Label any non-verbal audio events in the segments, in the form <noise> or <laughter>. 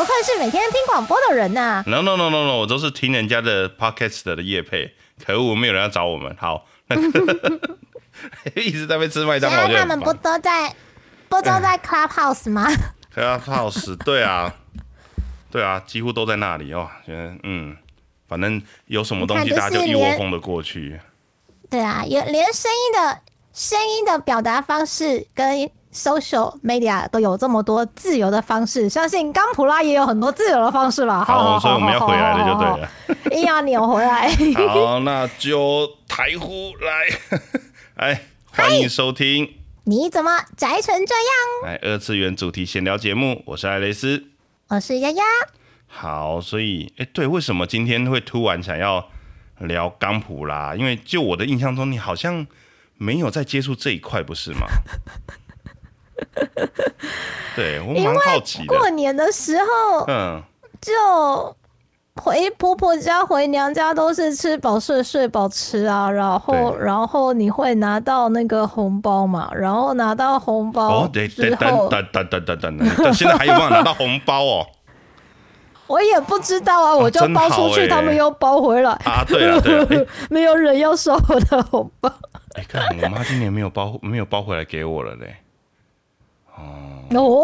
不愧是每天听广播的人呐、No no no no no，我都是听人家的 podcast 的业配，可恶，没有人要找我们。好，那个 <laughs> 一直在被吃麦当劳，他们不。都在不都在 <laughs> Clubhouse 吗？Clubhouse，对啊，对啊，几乎都在那里哦。觉得嗯，反正有什么东西，大家就一窝连蜂的过去。对啊，有连声音的声音的表达方式跟 social media 都有这么多自由的方式，相信刚普拉也有很多自由的方式吧？好，所以我们要回来了，就对了。了，硬要扭回来。好，那就台呼来，<laughs> 哎，欢迎收听你怎么宅成这样？来二次元主题闲聊节目，我是艾蕾丝。我是丫丫，好，所以哎、对，为什么今天会突然想要聊钢普拉？因为就我的印象中，你好像没有在接触这一块，不是吗？<laughs> 对我蛮好奇的。过年的时候嗯，就回婆婆家、回娘家都是吃饱睡、睡饱吃啊，然后然后你会拿到那个红包嘛，然后拿到红包哦，等后，等等等等等等等，现在还有办法拿到红包哦？<laughs> 我也不知道啊，我就包出去，他们又包回来，啊，对了对了，<laughs> 哎、没有人要收我的红包。哎看我妈今年没有包没有包回来给我了嘞。哦，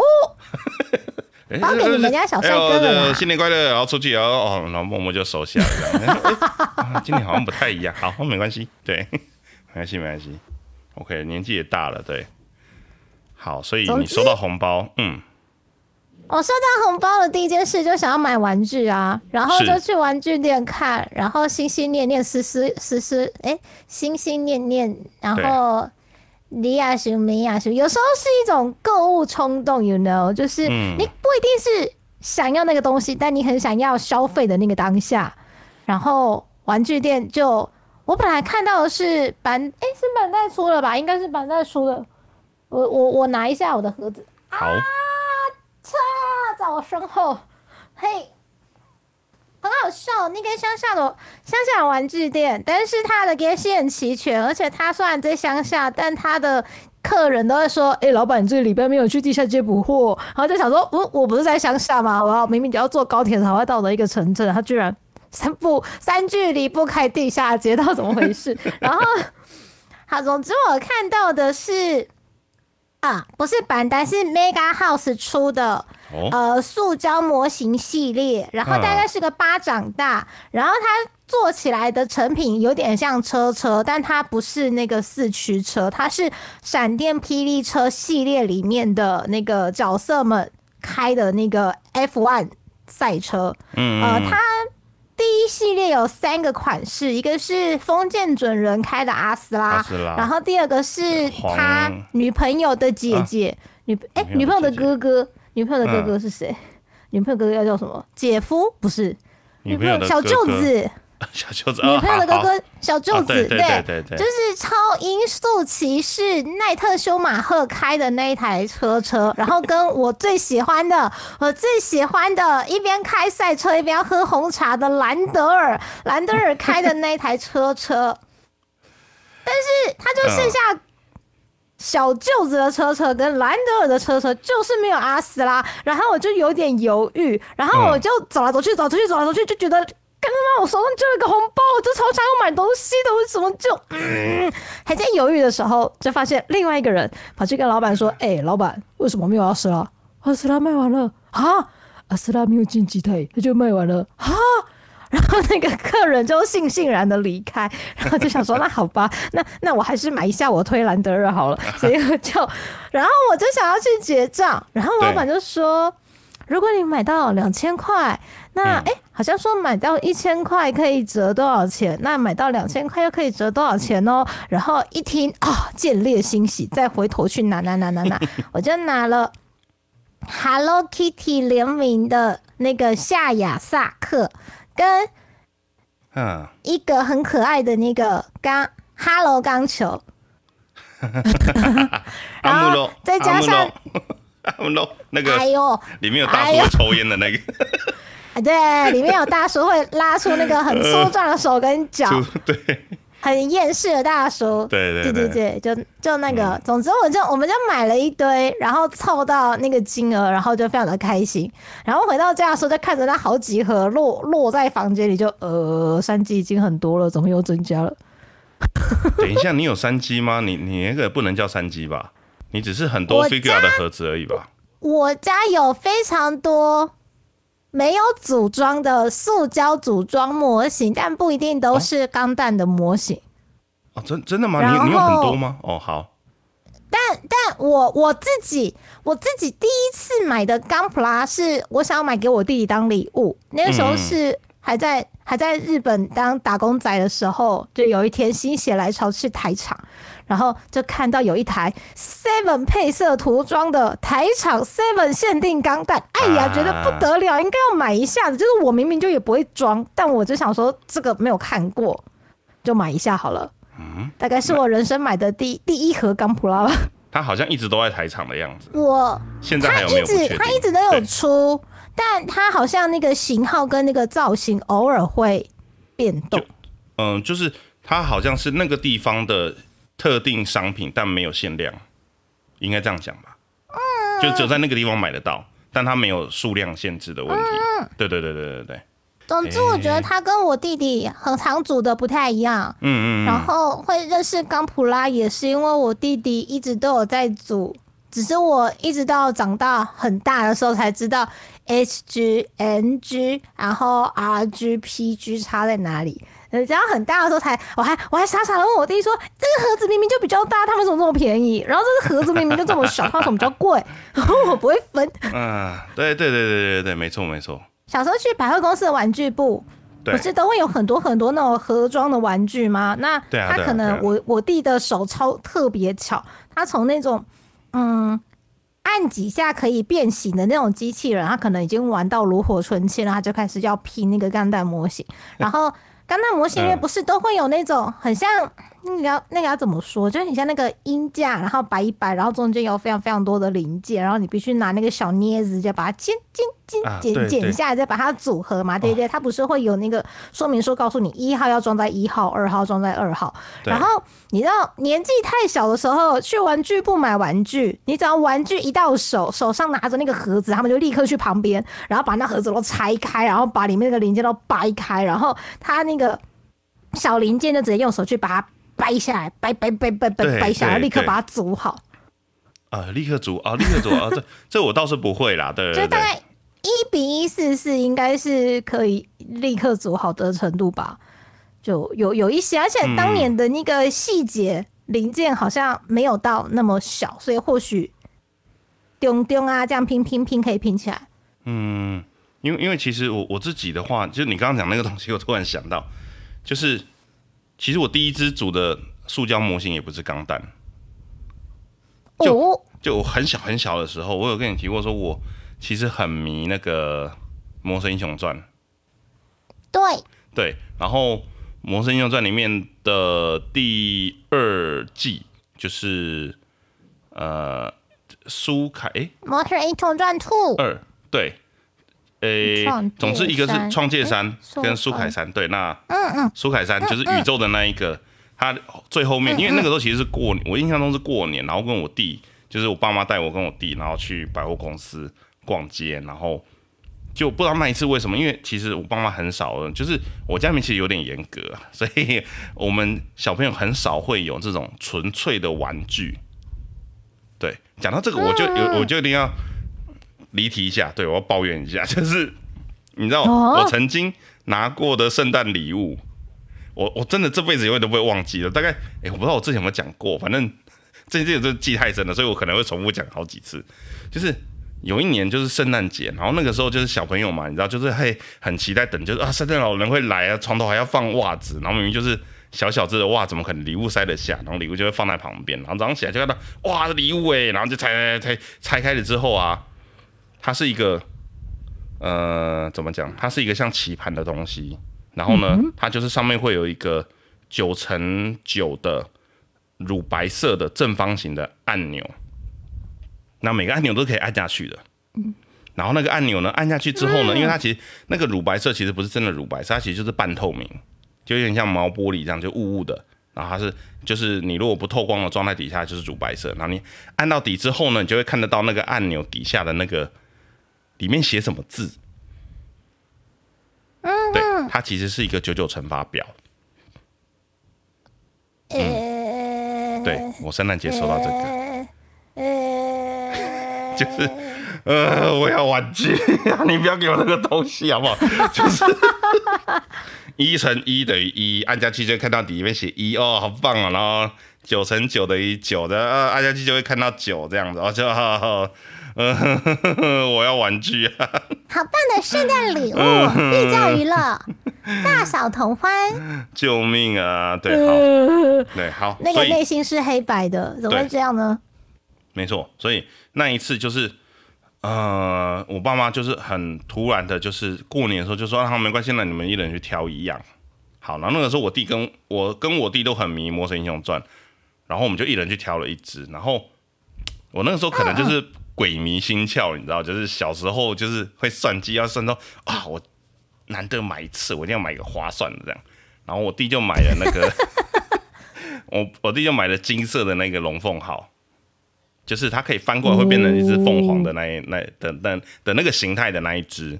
<laughs> 哎包给你们家小帅哥哎了啦呦这新年快乐，然后出去，然后哦，然后默默就收下了 <laughs> 今天好像不太一样，好，没关系，对，<laughs> 没关系，没关系。OK，年纪也大了，对。好，所以你收到红包，嗯，我收到红包的第一件事就想要买玩具啊，然后就去玩具店看，然后心心念念、思思思思，哎，心心念念，然后离亚修、米亚修，有时候是一种购物冲动，you know，就是嗯你不一定是想要那个东西，但你很想要消费的那个当下，然后玩具店就。我本来看到的是板，哎，是板带出了吧？应该是板带出的。我我我拿一下我的盒子，好，嚓，在我身后，嘿，很好笑。那个乡下的乡下的玩具店，但是它的东西很齐全，而且它虽然在乡下，但它的客人都会说：“哎、老板，你这礼拜没有去地下街补货。”然后就想说：“我我不是在乡下吗？我要明明就要坐高铁才会到的一个城镇，他居然三不三距离不开地下街，到底怎么回事？”然后，好，总之我看到的是。啊，不是板单，是 Mega House 出的，哦，呃塑胶模型系列，然后大概是个巴掌大，然后它做起来的成品有点像车车，但它不是那个四驱车，它是闪电霹雳车系列里面的那个角色们开的那个 F1 赛车。嗯，呃，嗯它第一系列有三个款式，一个是封建准人开的阿斯拉，斯拉。然后第二个是他女朋友的姐姐，女哎、女朋友的女朋友的姐姐。哥哥，女朋友的哥哥是谁？女朋友哥哥要叫什么？姐夫？不是，女朋友的小舅子，<laughs> 小舅子，女朋友的哥哥小舅子，啊对对对对对就是超音速骑士奈特修马赫开的那一台车车，然后跟我最喜欢的，我最喜欢的，一边开赛车一边喝红茶的兰德尔，兰德尔开的那一台车车，但是他就剩下。小舅子的车车跟兰德尔的车车就是没有阿斯拉，然后我就有点犹豫，然后我就走来走去，走来走去，走来走去，就觉得，刚刚我手上就有一个红包，我就超想要买东西的，为什么就嗯还在犹豫的时候，就发现另外一个人跑去跟老板说：“哎、老板，为什么没有阿斯拉？阿斯拉卖完了啊？阿斯拉没有进机台，他就卖完了啊？”然后那个客人就悻悻然的离开，然后就想说，那好吧，<laughs> 那那我还是买一下我推兰德尔好了，所以我就，然后我就想要去结账，然后老板就说，如果你买到两千块，那哎、诶好像说买到一千块可以折多少钱？那买到两千块又可以折多少钱哦？然后一听啊，见猎欣喜，再回头去拿拿拿拿拿，<laughs> 我就拿了 Hello Kitty 联名的那个夏亚萨克。跟嗯，一个很可爱的那个钢 Hello 钢球，<laughs> 然后再加上阿姆罗那个哎呦，里面有大叔会抽烟的那个，啊对，里面有大叔会拉出那个很粗壮的手跟脚，<laughs> 就对，很厌世的大叔。对对对对对，就就那个，总之我就我们就买了一堆，然后凑到那个金额，然后就非常的开心。然后回到家的时候，就看着那好几盒落落在房间里，就呃，三 G 已经很多了，怎么又增加了？<laughs> 等一下，你有三 G 吗？你你那个不能叫三 G 吧？你只是很多 figure 的盒子而已吧？我家有非常多没有组装的塑胶组装模型，但不一定都是钢弹的模型。哦，真真的吗？你你有很多吗？哦，好。但但我我自己我自己第一次买的钢普拉是我想要买给我弟弟当礼物，那个时候是还在还在日本当打工仔的时候，就有一天心血来潮去台场。然后就看到有一台 Seven 配色涂装的台场 Seven 限定钢弹，哎呀，觉得不得了，应该要买一下子。就是我明明就也不会装，但我就想说这个没有看过，就买一下好了。嗯，大概是我人生买的第第一盒钢普拉吧。他好像一直都在台场的样子。我现在还有没有？他一直他一直都有出，但它好像那个型号跟那个造型偶尔会变动。嗯，就是它好像是那个地方的。特定商品，但没有限量，应该这样讲吧？嗯就只有在那个地方买得到，但它没有数量限制的问题。对对对对对对。总之，我觉得他跟我弟弟很常组的不太一样。嗯嗯。然后会认识冈普拉，也是因为我弟弟一直都有在组，只是我一直到长大很大的时候才知道 H G N G，然后 R G P G 差在哪里。呃，只要很大的时候才，我还我还傻傻的问我弟说，这个盒子明明就比较大，他们怎么这么便宜？然后这个盒子明明就这么小，<laughs> 他们怎么比较贵？然后我不会分。嗯，对对对对对对，没错没错。小时候去百货公司的玩具部，不是都会有很多很多那种盒装的玩具吗？那他可能我我弟的手超特别巧，他从那种嗯按几下可以变形的那种机器人，他可能已经玩到炉火纯青了，他就开始要拼那个钢弹模型，然后。钢弹模型里面不是都会有那种很像那个要那个要怎么说，就是你像那个音架，然后摆一摆，然后中间有非常非常多的零件，然后你必须拿那个小镊子就把它剪剪剪剪剪下来，再把它组合嘛，对不对？它不是会有那个说明书告诉你一号要装在一号，二号装在二号。然后你知道年纪太小的时候去玩具部买玩具，你只要玩具一到手，手上拿着那个盒子，他们就立刻去旁边，然后把那盒子都拆开，然后把里面那个零件都掰开，然后他那个小零件就直接用手去把它掰下来，掰掰掰掰掰掰下来，立刻把它组好。啊，立刻组啊，立刻组啊！这这我倒是不会啦，对。就大概一比一四四，应该是可以立刻组好的程度吧？就有有一些，而且当年的那个细节零件好像没有到那么小，所以或许丢丢啊，这样拼拼拼可以拼起来。嗯，因为因为其实我我自己的话，就你刚刚讲那个东西，我突然想到。就是，其实我第一只组的塑胶模型也不是钢弹，就就我很小很小的时候，我有跟你提过，说我其实很迷那个《魔神英雄传》。对。对，然后《魔神英雄传》里面的第二季就是呃苏凯，哎，《魔神英雄传 Two》二对。诶，总之一个是创界山跟苏凯山，对，那嗯嗯，苏凯山就是宇宙的那一个，它最后面，因为那个时候其实是过年，我印象中是过年，然后跟我弟，就是我爸妈带我跟我弟，然后去百货公司逛街，然后就不知道那一次为什么，因为其实我爸妈很少，就是我家里面其实有点严格，所以我们小朋友很少会有这种纯粹的玩具。对，讲到这个，我就有我就一定要。离题一下，对我要抱怨一下，<laughs> 就是你知道我曾经拿过的圣诞礼物，我我真的这辈子永远都不会忘记了。大概哎，我不知道我之前有没有讲过，反正 <laughs> 这这这记太深了，所以我可能会重复讲好几次。就是有一年就是圣诞节，然后那个时候就是小朋友嘛，你知道，就是会很期待等，就是啊圣诞老人会来啊，床头还要放袜子，然后明明就是小小只的袜，怎么可能礼物塞得下？然后礼物就会放在旁边，然后早上起来就看到哇礼物哎，然后就拆拆拆拆开了之后啊。它是一个，呃，怎么讲？它是一个像棋盘的东西，然后呢，它就是上面会有一个九乘九的乳白色的正方形的按钮，那每个按钮都可以按下去的。嗯，然后那个按钮呢，按下去之后呢，因为它其实那个乳白色其实不是真的乳白色，它其实就是半透明，就有点像毛玻璃这样，就雾雾的。然后它是就是你如果不透光的状态底下就是乳白色，然后你按到底之后呢，你就会看得到那个按钮底下的那个里面写什么字。嗯，对，它其实是一个九九乘法表。嗯，对我圣诞节收到这个，<laughs> 就是呃，我要玩具，<laughs> 你不要给我那个东西好不好？<laughs> 就是一乘一等于一，按下去就看到底里面写一哦，好棒啊！然后九乘九等于九的，呃，按下去就会看到九这样子，哦，就好好。嗯，<laughs> 我要玩具啊！好棒的圣诞礼物，<laughs> 寓教于乐，大小同欢。救命啊！对，好，<laughs> 对，好。那个内心是黑白的，怎么会这样呢？没错，所以那一次就是，呃，我爸妈就是很突然的，就是过年的时候就说，啊，没关系，那你们一人去挑一样。好，然后那个时候我弟跟我跟我弟都很迷《魔神英雄传》，然后我们就一人去挑了一只，然后我那个时候可能就是。鬼迷心窍，你知道，就是小时候就是会算计，要算到啊，我难得买一次，我一定要买一个划算的这样。然后我弟就买了那个，<laughs> 我我弟就买了金色的那个龙凤号，就是它可以翻过来会变成一只凤凰的那一那的的的那个形态的那一只。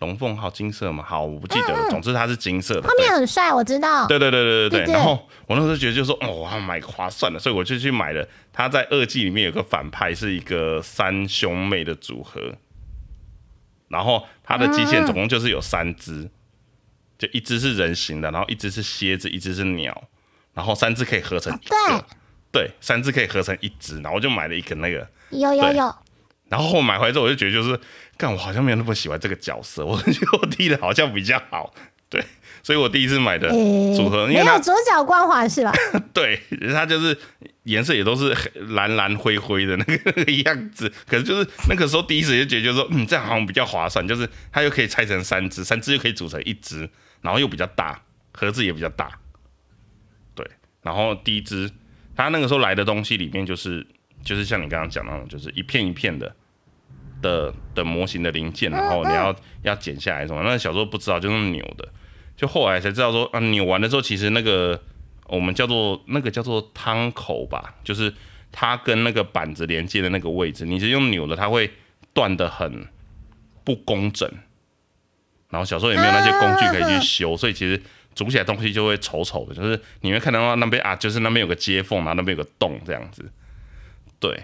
龙凤号金色嘛，好，我不记得了。总之它是金色的，后面很帅，我知道。对对对对对对。然后我那时候觉得就说，哦，我要买划算的，所以我就去买了。它在二季里面有个反派是一个三兄妹的组合，然后它的机械总共就是有三只，就一只是人形的，然后一只是蝎子，一只是鸟，然后三只可以合成一个，对，三只可以合成一只，然后我就买了一个那个，有有有。然后我买回来之后，我就觉得就是。干我好像没有那么喜欢这个角色，我觉得我踢的好像比较好，对，所以我第一次买的组合，没有左脚光环是吧？<laughs> 对，它就是颜色也都是蓝蓝灰灰的那个样子，可是就是那个时候第一次就觉得说，嗯，这样好像比较划算，就是它又可以拆成三只，三只又可以组成一只，然后又比较大，盒子也比较大，对，然后第一只它那个时候来的东西里面就是就是像你刚刚讲那种，就是一片一片的。的的模型的零件，然后你要要剪下来什么？那小时候不知道，就是扭的，就后来才知道说啊，扭完的时候其实那个我们叫做那个叫做汤口吧，就是它跟那个板子连接的那个位置，你是用扭的，它会断的很不工整。然后小时候也没有那些工具可以去修，所以其实煮起来东西就会丑丑的，就是你会看到那边啊，就是那边有个接缝，然后那边有个洞这样子，对。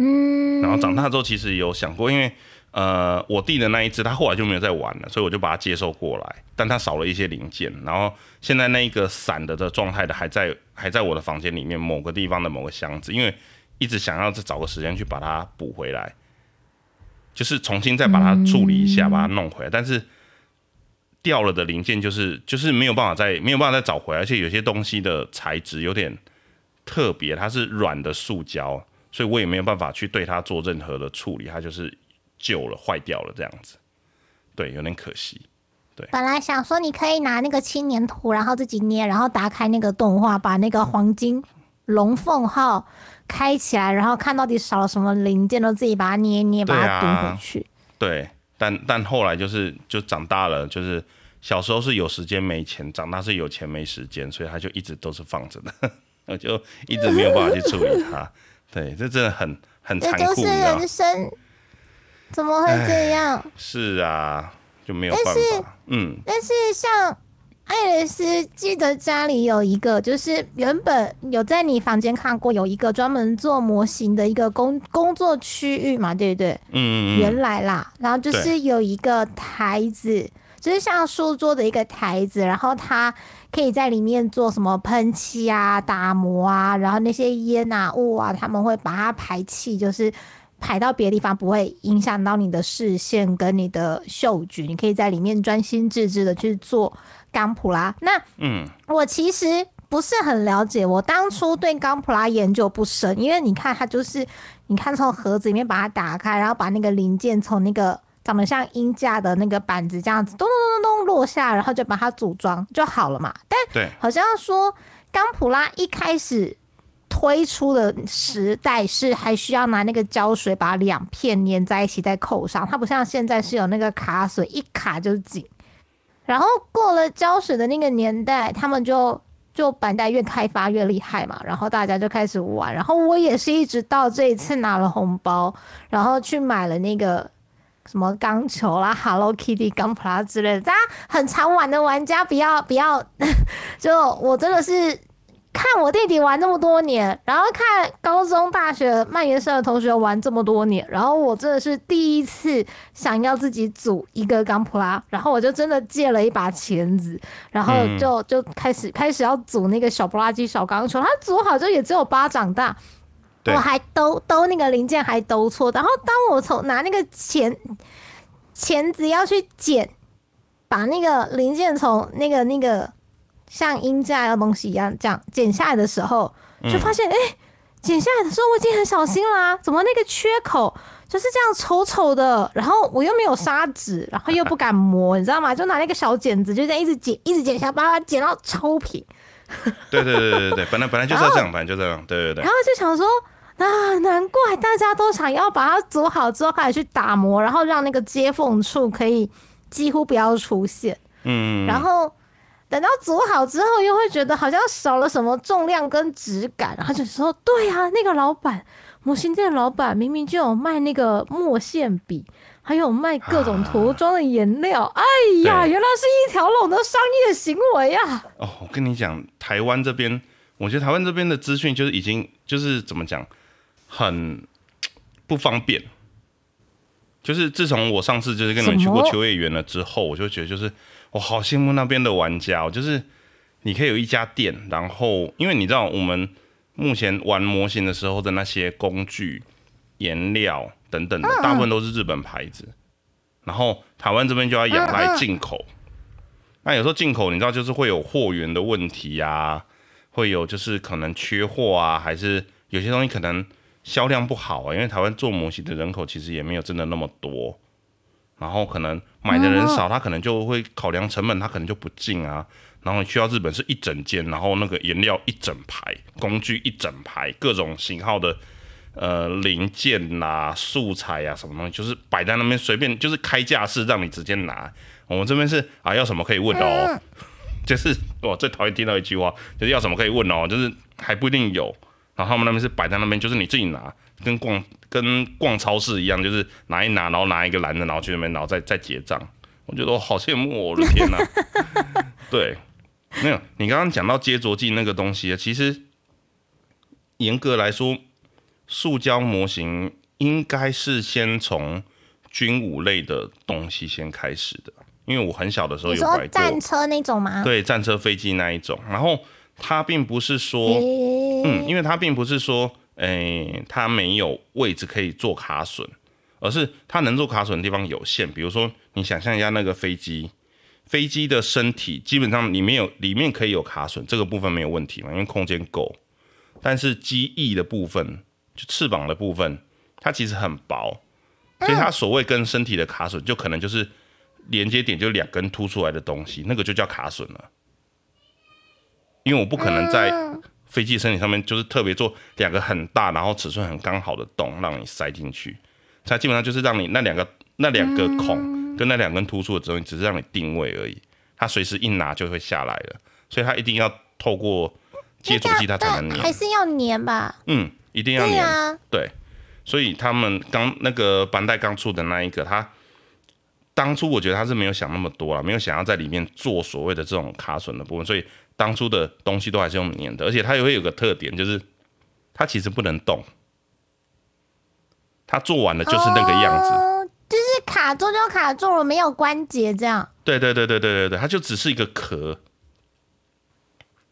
嗯，然后长大之后其实有想过，因为呃我弟的那一只他后来就没有再玩了，所以我就把它接受过来，但它少了一些零件。然后现在那一个散的的状态的还在还在我的房间里面某个地方的某个箱子，因为一直想要再找个时间去把它补回来，就是重新再把它处理一下，把它弄回来。但是掉了的零件就是就是没有办法再没有办法再找回来，而且有些东西的材质有点特别，它是软的塑胶。所以我也没有办法去对它做任何的处理，它就是旧了、坏掉了这样子，对，有点可惜。对，本来想说你可以拿那个青年图，然后自己捏，然后打开那个动画，把那个黄金龙凤号开起来，然后看到底少了什么零件，都自己把它捏捏，把它钉回去。对，但但后来就是就长大了，就是小时候是有时间没钱，长大是有钱没时间，所以他就一直都是放着的，我 <laughs> 就一直没有办法去处理它。对，这真的很很残酷，这就是人生，怎么会这样？是啊，就没有办法。嗯，但是像爱丽丝，记得家里有一个，就是原本有在你房间看过，有一个专门做模型的一个工工作区域嘛，对不对？嗯嗯。原来啦，然后就是有一个台子，就是像书桌的一个台子，然后它。可以在里面做什么喷漆啊、打磨啊，然后那些烟啊、雾啊，他们会把它排气，就是排到别的地方，不会影响到你的视线跟你的嗅觉。你可以在里面专心致志的去做钢普拉。那嗯，我其实不是很了解，我当初对钢普拉研究不深，因为你看它就是，你看从盒子里面把它打开，然后把那个零件从那个。长得像鹰架的那个板子这样子，咚咚咚咚咚落下，然后就把它组装就好了嘛。但，好像说钢普拉一开始推出的时代是还需要拿那个胶水把两片粘在一起再扣上，它不像现在是有那个卡水，一卡就紧。然后过了胶水的那个年代，他们就就板带越开发越厉害嘛，然后大家就开始玩，然后我也是一直到这一次拿了红包，然后去买了那个什么钢球啦、Hello Kitty、钢普拉之类的。大家很常玩的玩家，不要不要，就我真的是。看我弟弟玩这么多年，然后看高中、大学蔓延社的同学玩这么多年，然后我真的是第一次想要自己组一个钢普拉，然后我就真的借了一把钳子，然后就就开始开始要组那个小布拉机小钢球，它组好就也只有巴掌大，我还兜兜那个零件还兜错，然后当我从拿那个钳钳子要去剪，把那个零件从那个那个。像音架的东西一样，这样剪下来的时候，就发现，哎，剪下来的时候我已经很小心啦，怎么那个缺口就是这样丑丑的？然后我又没有砂纸，然后又不敢磨，你知道吗？就拿那个小剪子，就这样一直剪，<laughs> 一直剪下，把它剪到超平。对对对对对本来本来就是要这样，本来就这样，对对对。然后就想说，啊，难怪大家都想要把它组好之后开始去打磨，然后让那个接缝处可以几乎不要出现。嗯，然后。等到组好之后，又会觉得好像少了什么重量跟质感，然后就说：“对啊，那个老板，模型店的老板明明就有卖那个墨线笔，还有卖各种涂装的颜料。哎呀，原来是一条龙的商业行为啊！”哦，我跟你讲，台湾这边，我觉得台湾这边的资讯就是已经就是怎么讲，很不方便。就是自从我上次就是跟你们去过秋叶原了之后，我就觉得就是。我好羡慕那边的玩家，哦就是你可以有一家店，然后因为你知道我们目前玩模型的时候的那些工具、颜料等等的，大部分都是日本牌子，然后台湾这边就要仰赖进口。那有时候进口你知道就是会有货源的问题呀，会有就是可能缺货啊，还是有些东西可能销量不好啊，因为台湾做模型的人口其实也没有真的那么多。然后可能买的人少，他可能就会考量成本，他可能就不进啊。然后去到日本是一整间，然后那个颜料一整排，工具一整排，各种型号的呃零件呐、素材啊什么东西，就是摆在那边随便，就是开架式让你直接拿。我们这边是啊，要什么可以问哦，<laughs> 就是我最讨厌听到一句话，就是要什么可以问哦，就是还不一定有。然后他们那边是摆在那边，就是你自己拿，跟逛跟逛超市一样，就是拿一拿，然后拿一个篮子，然后去那边，然后再再结账。我觉得我好羡慕，我的天哪！<laughs> 对，没有，你刚刚讲到接着剂那个东西，其实严格来说，塑胶模型应该是先从军武类的东西先开始的，因为我很小的时候有买过战车那种吗？对，战车、飞机那一种，然后。它并不是说，嗯，因为它并不是说，诶，它没有位置可以做卡损，而是它能做卡损的地方有限。比如说，你想象一下那个飞机，飞机的身体基本上里面有里面可以有卡损，这个部分没有问题嘛，因为空间够。但是机翼的部分，就翅膀的部分，它其实很薄，所以它所谓跟身体的卡损，就可能就是连接点就两根凸出来的东西，那个就叫卡损了。因为我不可能在飞机身体上面就是特别做两个很大，然后尺寸很刚好的洞让你塞进去，它基本上就是让你那两个那两个孔跟那两根突出的东西，只是让你定位而已，它随时一拿就会下来了，所以它一定要透过接触剂它才能粘，还是要粘吧？嗯，一定要粘，对，所以他们刚那个 bandai 带刚出的那一个，他当初我觉得他是没有想那么多了，没有想要在里面做所谓的这种卡损的部分，所以。当初的东西都还是用粘的，而且它也会有个特点，就是它其实不能动，它做完了就是那个样子，就是卡住就卡住了，没有关节这样。对对对对对对对，它就只是一个壳，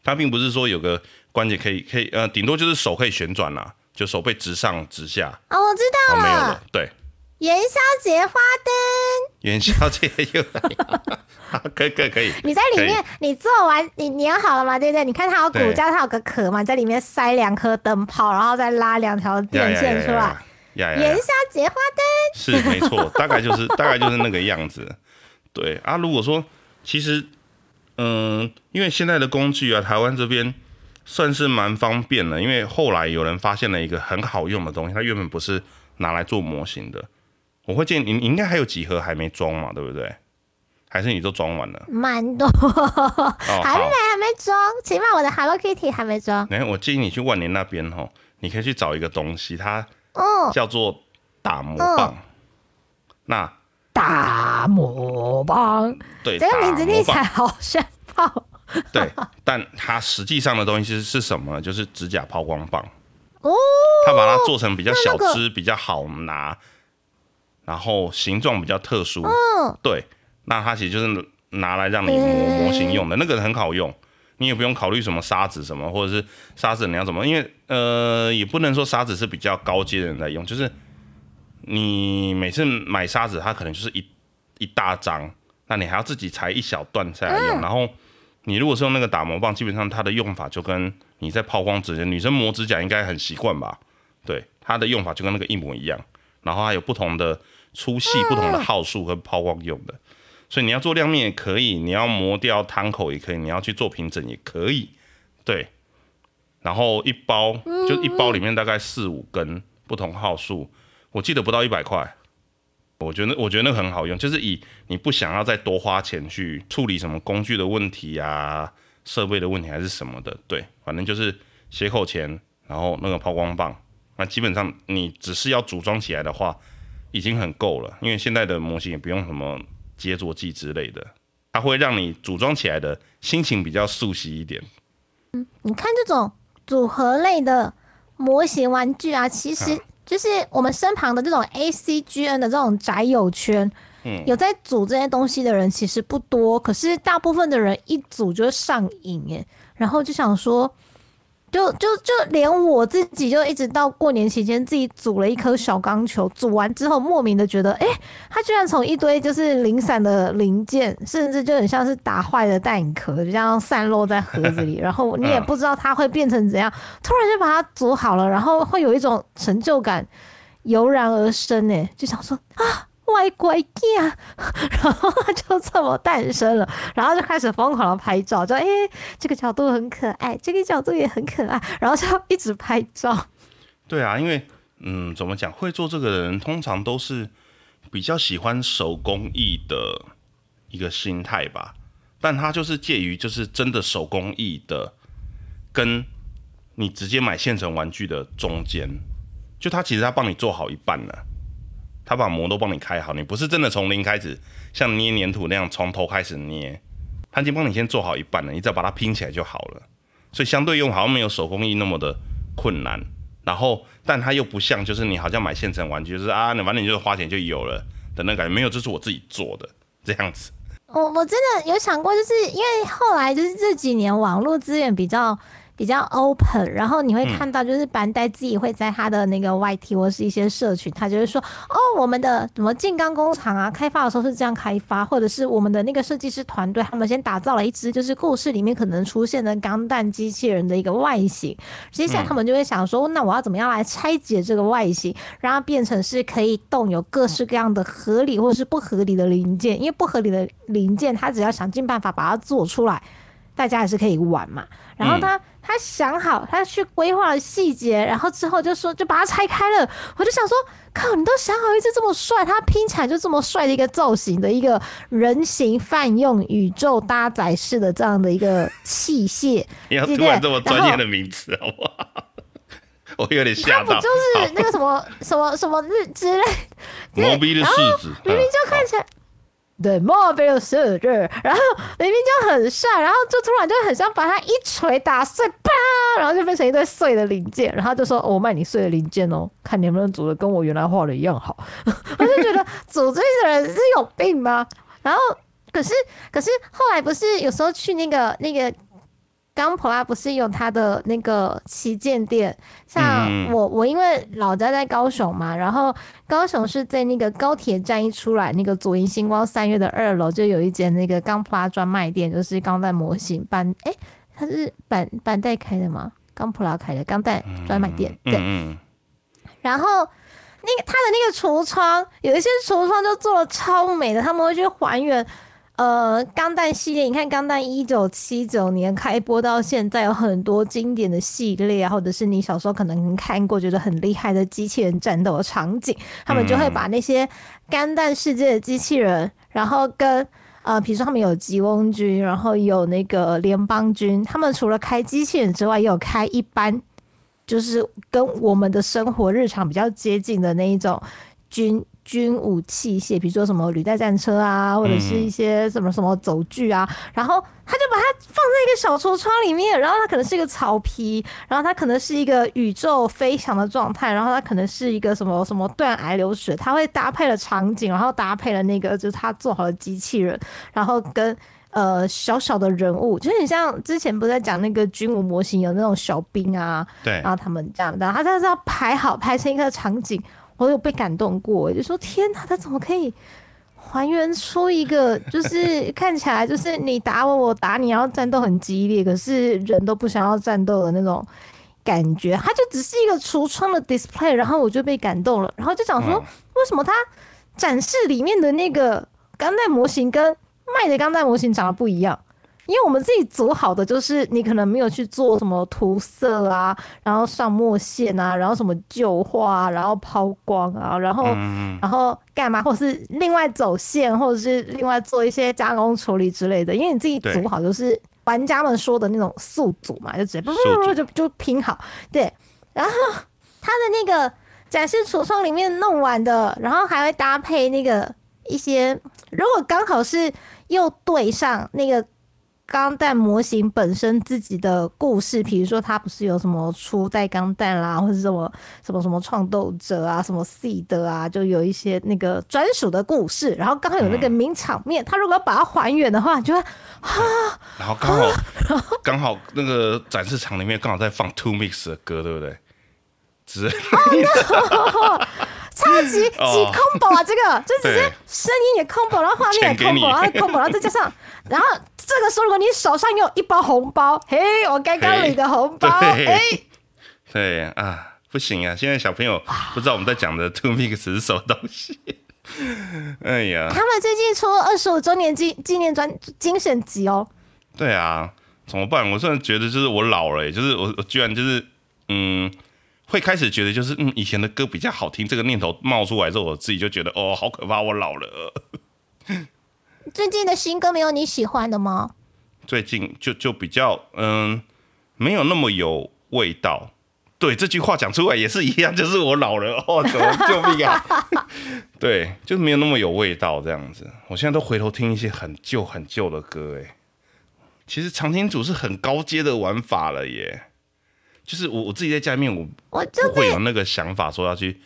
它并不是说有个关节可以可以呃，顶多就是手可以旋转啦，就手背直上直下。哦，我知道了，没有了，对。元宵节花灯，元宵节又来，可以可以可以。<laughs> 你在里面，你做完你粘好了吗？对不对？你看它有骨架，它有个壳嘛，在里面塞两颗灯泡，然后再拉两条电线出来。元宵节花灯是没错，大概就是 <laughs> 大概就是那个样子。对啊，如果说其实，嗯，因为现在的工具啊，台湾这边算是蛮方便的，因为后来有人发现了一个很好用的东西，它原本不是拿来做模型的。我会建议你，你应该还有几盒还没装嘛，对不对？还是你都装完了？蛮多，还没还没装，起码我的 Hello Kitty 还没装。哎，我建议你去万年那边哈，你可以去找一个东西，它叫做打磨棒。那打磨棒，对，这个名字听起来好炫炮。对，但它实际上的东西是是什么？就是指甲抛光棒。哦，它把它做成比较小支，比较好拿，然后形状比较特殊。嗯，对，那它其实就是拿来让你磨模型用的，那个很好用，你也不用考虑什么砂纸什么，或者是砂纸你要怎么，因为呃，也不能说砂纸是比较高阶的人在用，就是你每次买砂纸，它可能就是一一大张，那你还要自己裁一小段下来用，然后。你如果是用那个打磨棒，基本上它的用法就跟你在抛光指甲，女生磨指甲应该很习惯吧？对，它的用法就跟那个一模一样。然后还有不同的粗细、不同的号数和抛光用的，所以你要做亮面也可以，你要磨掉汤口也可以，你要去做平整也可以。对，然后一包就一包里面大概四五根不同号数，我记得不到一百块。我觉得，我觉得那个很好用，就是以你不想要再多花钱去处理什么工具的问题啊、设备的问题还是什么的，对，反正就是斜口钳，然后那个抛光棒，那基本上你只是要组装起来的话，已经很够了，因为现在的模型也不用什么接着剂之类的，它会让你组装起来的心情比较熟悉一点。嗯，你看这种组合类的模型玩具啊，其实。就是我们身旁的这种 A C G N 的这种宅友圈，嗯，有在组这些东西的人其实不多，可是大部分的人一组就上瘾耶，然后就想说。就就就连我自己就一直到过年期间自己组了一颗小钢球，组完之后莫名的觉得，哎，它居然从一堆就是零散的零件，甚至就很像是打坏的蛋壳，就这样散落在盒子里，<laughs> 然后你也不知道它会变成怎样，突然就把它组好了，然后会有一种成就感油然而生，哎，就想说啊。外怪呀，然后就这么诞生了，然后就开始疯狂的拍照，就哎，这个角度很可爱，这个角度也很可爱，然后就一直拍照。对啊，因为嗯，怎么讲，会做这个的人通常都是比较喜欢手工艺的一个心态吧，但他就是介于就是真的手工艺的，跟你直接买现成玩具的中间，就他其实他帮你做好一半了。他把膜都帮你开好，你不是真的从零开始，像捏粘土那样从头开始捏，他已经帮你先做好一半了，你只要把它拼起来就好了。所以相对用好像没有手工艺那么的困难。然后，但它又不像就是你好像买现成玩具，就是啊，你反正你就是花钱就有了的那感觉，没有，这是我自己做的这样子。我我真的有想过，就是因为后来就是这几年网络资源比较。比较 open，然后你会看到，就是板带自己会在他的那个 YT 或是一些社群，他就会说，哦，我们的什么静冈工厂啊，开发的时候是这样开发，或者是我们的那个设计师团队，他们先打造了一只就是故事里面可能出现的钢弹机器人的一个外形，接下来他们就会想说，那我要怎么样来拆解这个外形，让它变成是可以动有各式各样的合理或者是不合理的零件，因为不合理的零件，他只要想尽办法把它做出来。大家还是可以玩嘛，然后他他想好，他去规划了细节，然后之后就说就把它拆开了。我就想说，靠，你都想好一只这么帅，他拼起来就这么帅的一个造型的一个人形泛用宇宙搭载式的这样的一个器械，<laughs> 你要突然这么专业的名词好不好？<laughs> 我有点吓到。不就是那个什么什么什么日之类，牛逼的柿子，明明就看起来。对，莫比尔设置，然后明明就很帅，然后就突然就很像把它一锤打碎，啪，然后就变成一堆碎的零件，然后就说：“我卖你碎的零件哦，看你能不能组的跟我原来画的一样好。”我就觉得组这些人是有病吗？然后可是可是后来不是有时候去那个那个。刚普拉不是有他的那个旗舰店，像我我因为老家在高雄嘛，然后高雄是在那个高铁站一出来，那个左营星光三月的二楼就有一间那个钢普拉专卖店，就是钢弹模型板，哎，它是板板带开的吗？钢普拉开的钢弹专卖店，对。然后那个他的那个橱窗，有一些橱窗就做的超美的，他们会去还原。呃，钢弹系列，你看钢弹一九七九年开播到现在，有很多经典的系列，或者是你小时候可能看过觉得很厉害的机器人战斗的场景，他们就会把那些钢弹世界的机器人，然后跟呃，比如说他们有吉翁军，然后有那个联邦军，他们除了开机器人之外，也有开一般，就是跟我们的生活日常比较接近的那一种军。军武器械，比如说什么履带战车啊，或者是一些什么什么走具啊，然后他就把它放在一个小橱窗里面，然后它可能是一个草皮，然后它可能是一个宇宙飞翔的状态，然后它可能是一个什么什么断崖流水，它会搭配了场景，然后搭配了那个就是他做好的机器人，然后跟呃小小的人物，就是你像之前不是在讲那个军武模型有那种小兵啊，对，然后他们这样的，他就是要排好排成一个场景。我有被感动过，就说天哪，他怎么可以还原出一个 <laughs> 就是看起来就是你打我，我打你，然后战斗很激烈，可是人都不想要战斗的那种感觉？他就只是一个橱窗的 display，然后我就被感动了，然后就想说，为什么他展示里面的那个钢弹模型跟卖的钢弹模型长得不一样？因为我们自己组好的，就是你可能没有去做什么涂色啊，然后上墨线啊，然后什么旧画，然后抛光啊，然后然后干嘛，或者是另外走线，或者是另外做一些加工处理之类的。因为你自己组好，就是玩家们说的那种速组嘛，就直接不不不就就拼好。对，然后它的那个展示橱窗里面弄完的，然后还会搭配那个一些，如果刚好是又对上那个。钢弹模型本身自己的故事，比如说它不是有什么初代钢弹啦，或者什么什么什么创斗者啊，什么 C 的啊，就有一些那个专属的故事。然后刚好有那个名场面，他如果要把它还原的话，就会啊，然后刚好刚好那个展示场里面刚好在放 Two Mix 的歌，对不对？之 <laughs> 超级几 combo 啊！这个就直接声音也 combo，然后画面也 combo，然后 combo，然后再加上，然后这个时候如果你手上有一包红包，嘿，我刚刚领的红包，哎，对啊，不行啊！现在小朋友不知道我们在讲的 Two Mix 是什么东西。<laughs> 哎呀，他们最近出二十五周年纪纪念专精选集哦。对啊，怎么办？我真的觉得就是我老了，就是我我居然就是嗯。会开始觉得就是嗯，以前的歌比较好听，这个念头冒出来之后，我自己就觉得哦，好可怕，我老了。最近的新歌没有你喜欢的吗？最近就就比较嗯，没有那么有味道。对这句话讲出来也是一样，就是我老了哦，<laughs> 怎么救命啊？<laughs> 对，就没有那么有味道这样子。我现在都回头听一些很旧很旧的歌，哎，其实长听组是很高阶的玩法了耶。就是我我自己在家里面，我我就会有那个想法说要去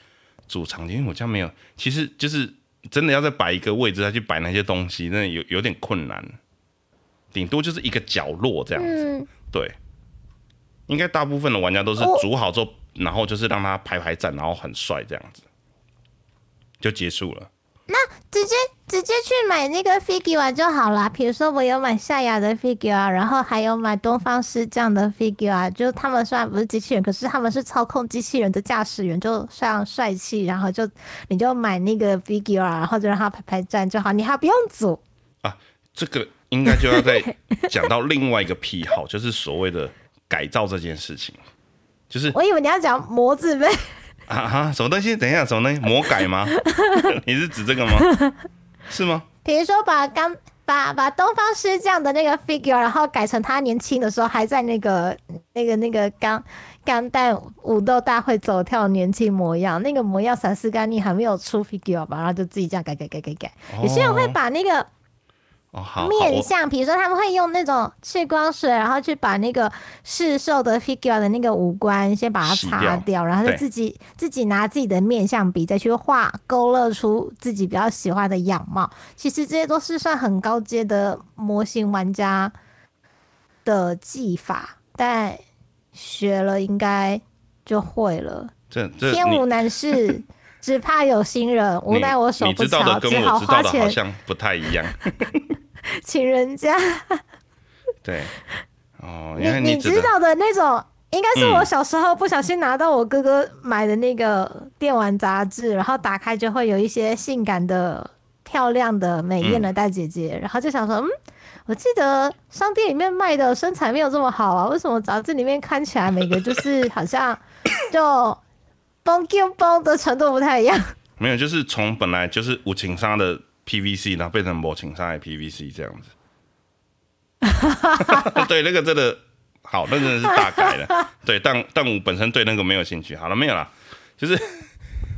组场景，因为我家没有。其实就是真的要再摆一个位置再去摆那些东西，那有有点困难。顶多就是一个角落这样子，对。应该大部分的玩家都是组好之后，然后就是让他排排站，然后很帅这样子，就结束了。那直接直接去买那个 figure 就好了。比如说我有买夏亚的 figure，然后还有买东方师这样的 figure，就他们虽然不是机器人，可是他们是操控机器人的驾驶员，就非常帅气。然后就你就买那个 figure，然后就让他排排站就好，你还不用组啊。这个应该就要再讲到另外一个癖好，就是所谓的改造这件事情。就是我以为你要讲模子呗。啊哈，什么东西？等一下，什么东西？魔改吗？<laughs> 你是指这个吗？是吗？比如说把刚把把东方狮这样的那个 figure，然后改成他年轻的时候还在那个那个那个钢钢弹武斗大会走跳年轻模样，那个模样闪四干你还没有出 figure 吧？然后就自己这样改改改改改。有些人会把那个。面相，比如说他们会用那种去光水，然后去把那个市售的 figure 的那个五官先把它擦掉，然后就自己自己拿自己的面相笔再去画，勾勒出自己比较喜欢的样貌。其实这些都是算很高阶的模型玩家的技法，但学了应该就会了。这天无难事，<laughs> 只怕有心人。无奈我手不巧，只好花钱。好像不太一样。<laughs> <laughs> <laughs> 请人家，<laughs> 对，哦，你你知道的那种，应该是我小时候不小心拿到我哥哥买的那个电玩杂志，然后打开就会有一些性感的、漂亮的、美艳的大姐姐，然后就想说，嗯，我记得商店里面卖的身材没有这么好啊，为什么杂志里面看起来每个就是好像就崩 Q 崩的程度不太一样？没有，就是从本来就是无情杀的。PVC，然后变成模型上来 PVC 这样子。<laughs> 对，那个真的好，那真的是大改了。<laughs> 对，但但我本身对那个没有兴趣。好了，没有啦，就是，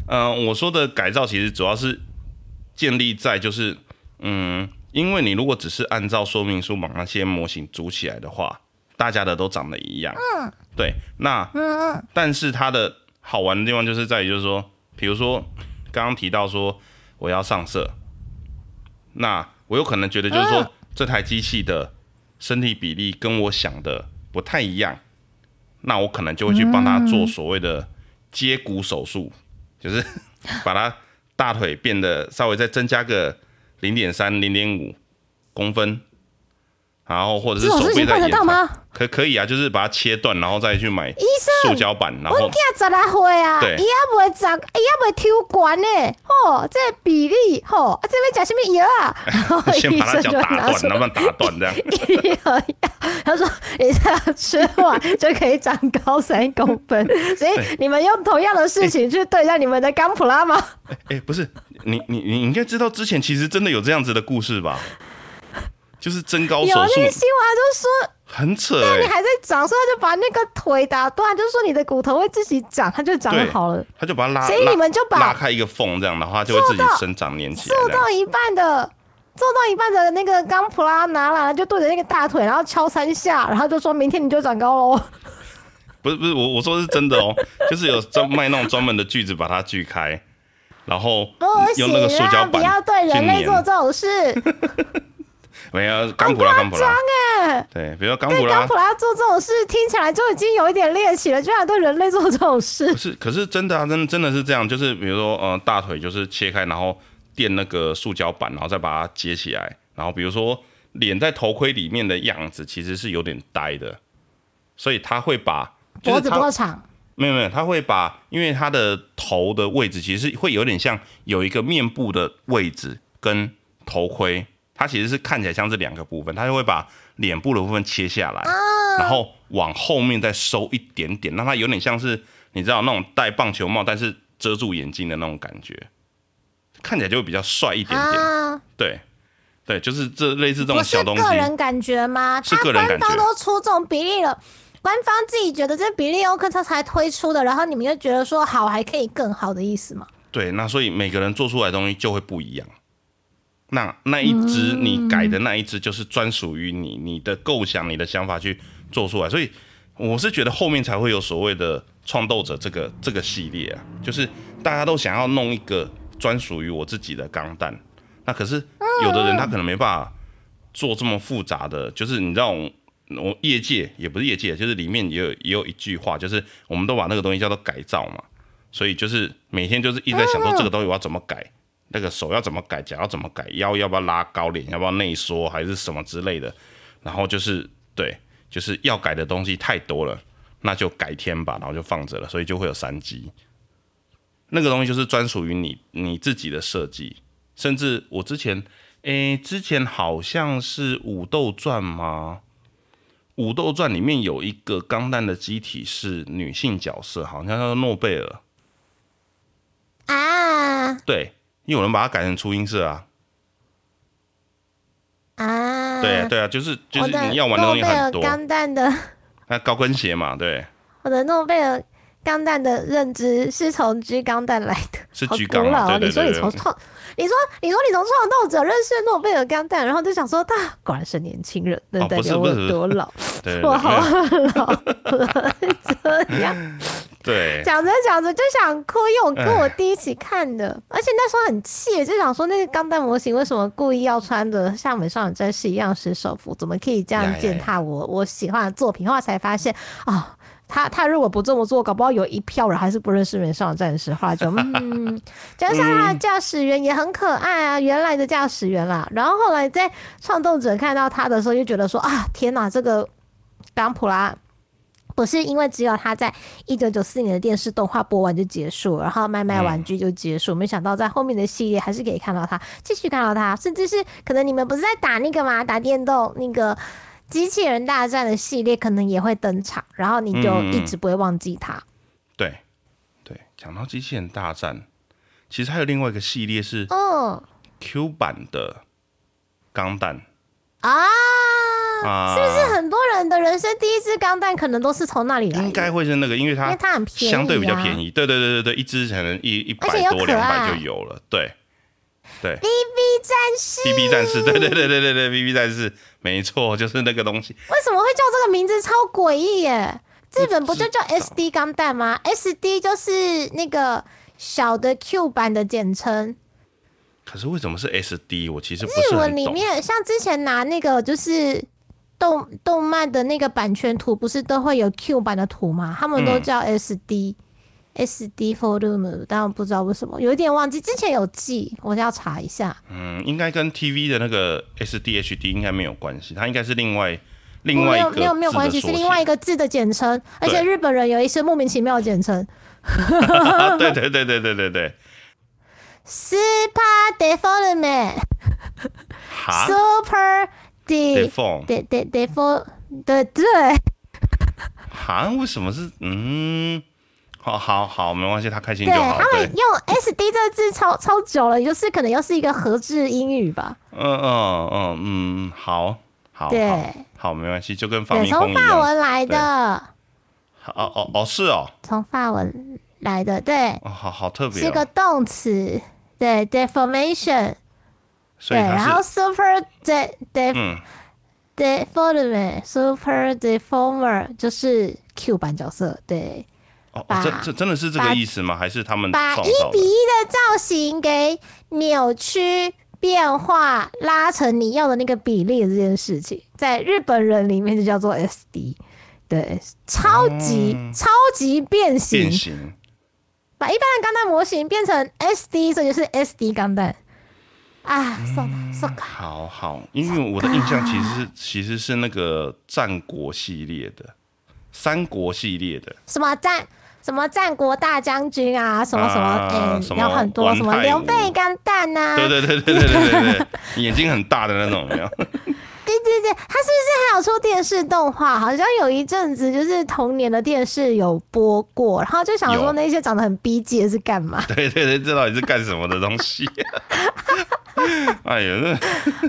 嗯，我说的改造其实主要是建立在就是，嗯，因为你如果只是按照说明书把那些模型组起来的话，大家的都长得一样。嗯。对，那，嗯嗯，但是它的好玩的地方就是在于，就是说，比如说刚刚提到说我要上色，那我有可能觉得就是说这台机器的。身体比例跟我想的不太一样，那我可能就会去帮他做所谓的接骨手术，就是 <laughs> 把他大腿变得稍微再增加个零点三、零点五公分。然后或者是手臂再延长，可可以啊，就是把它切断，然后再去买塑胶板，然后。我囝十来岁啊，伊也未长，伊也未抽管呢，吼，这比例吼，啊这边讲什么药啊？<laughs> 先把他脚打断，能不能打断这样？<laughs> 他说你这样吃完就可以长高三公分，<laughs> 所以你们用同样的事情去对待你们的钢普拉吗？哎，不是，你你你应该知道之前其实真的有这样子的故事吧？就是增高手术，有那个新闻就说很扯，对你还在长，所以他就把那个腿打断，就是说你的骨头会自己长，它就长好了。他就把它拉，所以你们就把拉开一个缝，这样的话就会自己生长年起来。做到一半的，做到一半的那个钢普拉拿来了，就对着那个大腿，然后敲三下，然后就说明天你就长高喽。不是不是，我我说的是真的哦，<laughs> 就是有专卖那种专门的锯子把它锯开，然后用那个塑胶板，不要对人类做这种事。<laughs> 没有钢普拉，钢普拉，哎，对，比如钢普拉，钢普拉做这种事，听起来就已经有一点猎奇了，居然对人类做这种事。不是，可是真的啊，真真的是这样，就是比如说，呃，大腿就是切开，然后垫那个塑胶板，然后再把它接起来，然后比如说脸在头盔里面的样子，其实是有点呆的，所以他会把脖子多长？没有没有，他会把，因为他的头的位置其实会有点像有一个面部的位置跟头盔。它其实是看起来像是两个部分，它就会把脸部的部分切下来，然后往后面再收一点点，让它有点像是你知道那种戴棒球帽但是遮住眼睛的那种感觉，看起来就会比较帅一点点。对，对，就是这类似这种小东西。个人感觉吗？是个人感觉。官方都出这种比例了，官方自己觉得这比例 OK，他才推出的，然后你们又觉得说好还可以更好的意思吗？对，那所以每个人做出来的东西就会不一样。那那一只你改的那一只就是专属于你，你的构想、你的想法去做出来，所以我是觉得后面才会有所谓的创斗者这个这个系列啊，就是大家都想要弄一个专属于我自己的钢弹。那可是有的人他可能没办法做这么复杂的，就是你知道，我业界也不是业界，就是里面也有也有一句话，就是我们都把那个东西叫做改造嘛，所以就是每天就是一直在想说这个东西我要怎么改。那个手要怎么改，脚要怎么改，腰要不要拉高，脸要不要内缩，还是什么之类的。然后就是对，就是要改的东西太多了，那就改天吧，然后就放着了，所以就会有三机。那个东西就是专属于你你自己的设计。甚至我之前，诶，之前好像是《武斗传》吗？《武斗传》里面有一个钢弹的机体是女性角色，好像叫做诺贝尔。啊，对。有人把它改成初音色啊！啊，对啊对啊，就是就是你要玩的东西很多。钢弹的，<laughs> 那高跟鞋嘛，对。我的诺贝尔钢弹的认知是从 G 钢弹来的，是 G 钢啊！你说你从创，你说你说你从创造者认识诺贝尔钢弹，然后就想说他果然是年轻人，那代表我有多老？<laughs> 我好老，这样。对，讲着讲着就想哭，因为我跟我弟一起看的，而且那时候很气，就想说那个钢弹模型为什么故意要穿的像美少女战士一样是手服，怎么可以这样践踏我我喜欢的作品？后来才发现啊，他他如果不这么做，搞不好有一票人还是不认识美少女战士。后来就嗯，<laughs> 加上他的驾驶员也很可爱啊，原来的驾驶员啦。然后后来在创动者看到他的时候，就觉得说啊，天哪，这个冈普拉。不是因为只有他在一九九四年的电视动画播完就结束，然后卖卖玩具就结束。没想到在后面的系列还是可以看到他，继续看到他，甚至是可能你们不是在打那个吗？打电动那个机器人大战的系列可能也会登场，然后你就一直不会忘记他。对对，讲到机器人大战，其实还有另外一个系列是，嗯，Q 版的钢弹啊。啊，是不是很多人的人生第一支钢弹可能都是从那里来？应该会是那个，因为它因为它很便宜，相对比较便宜。对对对对对，一支可能一一百多两百就有了。对对，B B 战士，B B 战士，对对对对对对，B B 战士，没错，就是那个东西。为什么会叫这个名字？超诡异耶！日本不就叫 S D 钢弹吗？S D 就是那个小的 Q 版的简称。可是为什么是 S D？我其实日文里面，像之前拿那个就是。动动漫的那个版权图不是都会有 Q 版的图吗？他们都叫 SD SD volume，但我不知道为什么，有一点忘记。之前有记，我要查一下。嗯，应该跟 TV 的那个 SD HD 应该没有关系，它应该是另外另外一个没有没有关系，是另外一个字的简称。而且日本人有一些莫名其妙的简称。对对对对对对对。Super development。<laughs> Super。对对对对，for 对对，哈？为什么是嗯？好好好，没关系，他开心就好。他们用 S D 这个字超超久了，就是可能又是一个合制英语吧。嗯嗯嗯嗯，好好对，好没关系，就跟发从法文来的。哦哦哦，是哦，从法文来的，对，好好特别，是个动词，对，deformation。对，然后 super de de deformer super deformer 就是 Q 版角色，对。哦，这这真的是这个意思吗？还是他们把一比一的造型给扭曲、变化、拉成你要的那个比例这件事情，在日本人里面就叫做 SD，对，超级超级变形，变形，把一般的钢弹模型变成 SD，这就是 SD 钢弹。啊，算了算了，好好，因为我的印象其实是其实是那个战国系列的，三国系列的，什么战什么战国大将军啊，什么什么，嗯，有很多什么刘备钢蛋呐，对对对对对对对对，眼睛很大的那种，没有。对对对，他是不是还有出电视动画？好像有一阵子就是童年的电视有播过，然后就想说那些长得很逼真是干嘛？<laughs> 对对对，这到底是干什么的东西？<laughs> 哎呀，那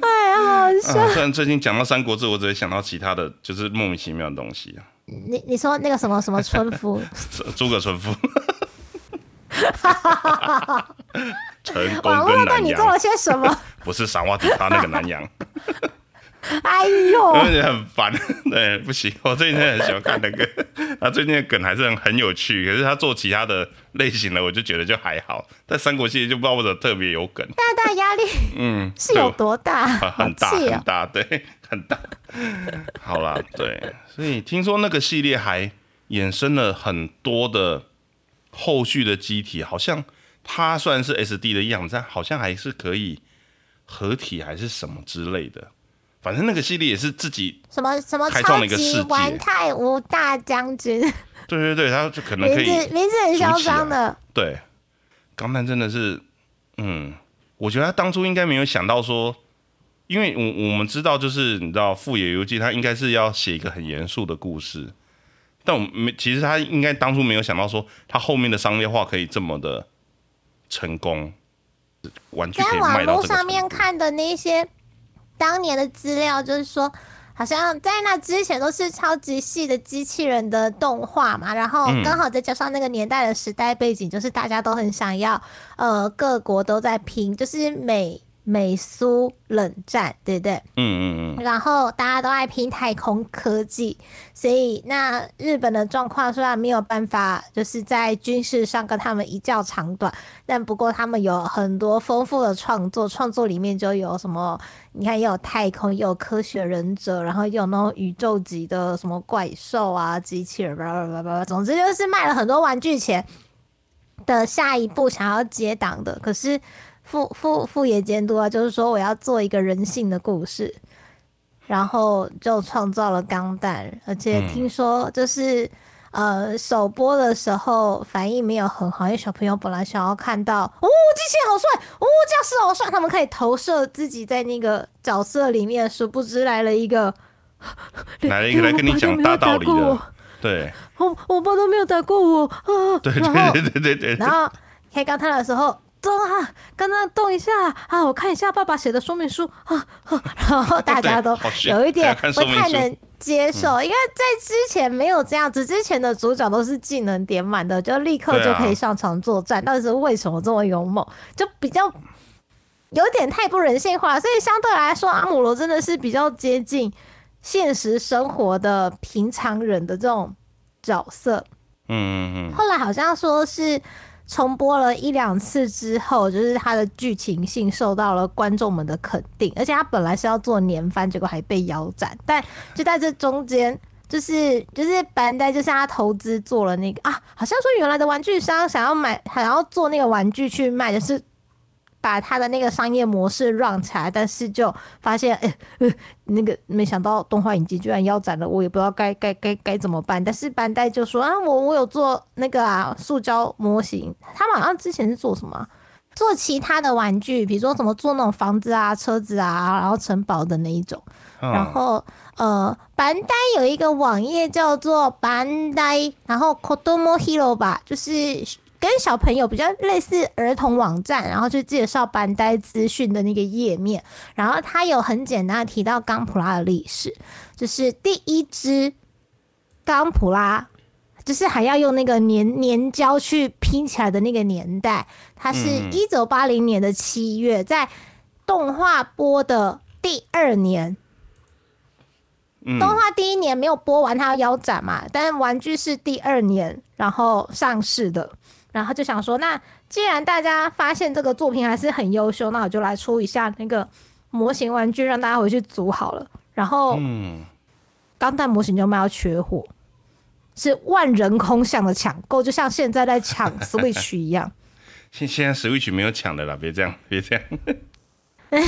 哎呀，好笑。虽然最近讲到《三国志》，我只会想到其他的就是莫名其妙的东西啊。你你说那个什么什么村夫？诸葛村夫。<laughs> 成功跟南阳。你做了些什么？不是傻瓜底他那个南阳。<laughs> 哎呦，很烦，<laughs> 对，不行。我最近很喜欢看那个，<laughs> 他最近的梗还是很很有趣。可是他做其他的类型的，我就觉得就还好。但三国系列就不知道为什么特别有梗。大大压力，嗯，是有多大？很大很大，对，很大。好啦，对，所以听说那个系列还衍生了很多的后续的机体，好像它虽然是 SD 的样子，但好像还是可以合体还是什么之类的。反正那个系列也是自己什么什么超级玩太无大将军，对对对，他就可能可以名字名字很嚣张的。对，钢弹真的是，嗯，我觉得他当初应该没有想到说，因为我我们知道就是你知道富野游记他应该是要写一个很严肃的故事，但我没其实他应该当初没有想到说他后面的商业化可以这么的成功，玩具可以卖到上面看的那些。当年的资料就是说，好像在那之前都是超级细的机器人的动画嘛，然后刚好再加上那个年代的时代背景，就是大家都很想要，呃，各国都在拼，就是美。美苏冷战，对不对？嗯嗯嗯。然后大家都爱拼太空科技，所以那日本的状况虽然没有办法，就是在军事上跟他们一较长短，但不过他们有很多丰富的创作，创作里面就有什么，你看也有太空，也有科学忍者，然后也有那种宇宙级的什么怪兽啊、机器人，叭叭叭叭叭，总之就是卖了很多玩具钱的下一步想要接档的，可是。副副副业监督啊，就是说我要做一个人性的故事，然后就创造了钢弹，而且听说就是呃首播的时候反应没有很好，因为小朋友本来想要看到哦机器人好帅，哦驾驶好帅，他们可以投射自己在那个角色里面，殊不知来了一个 <laughs> 来了一个来跟你讲大道理的，对，我我爸都没有打过我啊，对对对对对对，然后开钢弹的时候。动啊，刚刚动一下啊，我看一下爸爸写的说明书啊，然后大家都有一点不太能接受，因为在之前没有这样子，之前的主角都是技能点满的，就立刻就可以上场作战，但是为什么这么勇猛，就比较有点太不人性化，所以相对来说，阿姆罗真的是比较接近现实生活的平常人的这种角色。嗯嗯嗯。后来好像说是。重播了一两次之后，就是它的剧情性受到了观众们的肯定，而且它本来是要做年番，结果还被腰斩。但就在这中间，就是就是班代就是他投资做了那个啊，好像说原来的玩具商想要买，想要做那个玩具去卖的是。把他的那个商业模式让起来，但是就发现，哎，那个没想到动画影集居然腰斩了，我也不知道该该该该怎么办。但是班代就说啊，我我有做那个啊塑胶模型，他们好像之前是做什么？做其他的玩具，比如说怎么做那种房子啊、车子啊，然后城堡的那一种。然后呃，班代有一个网页叫做班代，然后 Kodomo Hero 吧，就是。跟小朋友比较类似儿童网站，然后就介绍班呆资讯的那个页面，然后它有很简单的提到钢普拉的历史，就是第一支钢普拉，就是还要用那个粘粘胶去拼起来的那个年代，它是一九八零年的七月，在动画播的第二年，动画第一年没有播完，它要腰斩嘛，但玩具是第二年然后上市的。然后就想说，那既然大家发现这个作品还是很优秀，那我就来出一下那个模型玩具，让大家回去组好了。然后，嗯，钢弹模型就卖到缺货，是万人空巷的抢购，就像现在在抢 <laughs> Switch 一样。现现在 Switch 没有抢的了，别这样，别这样。<laughs>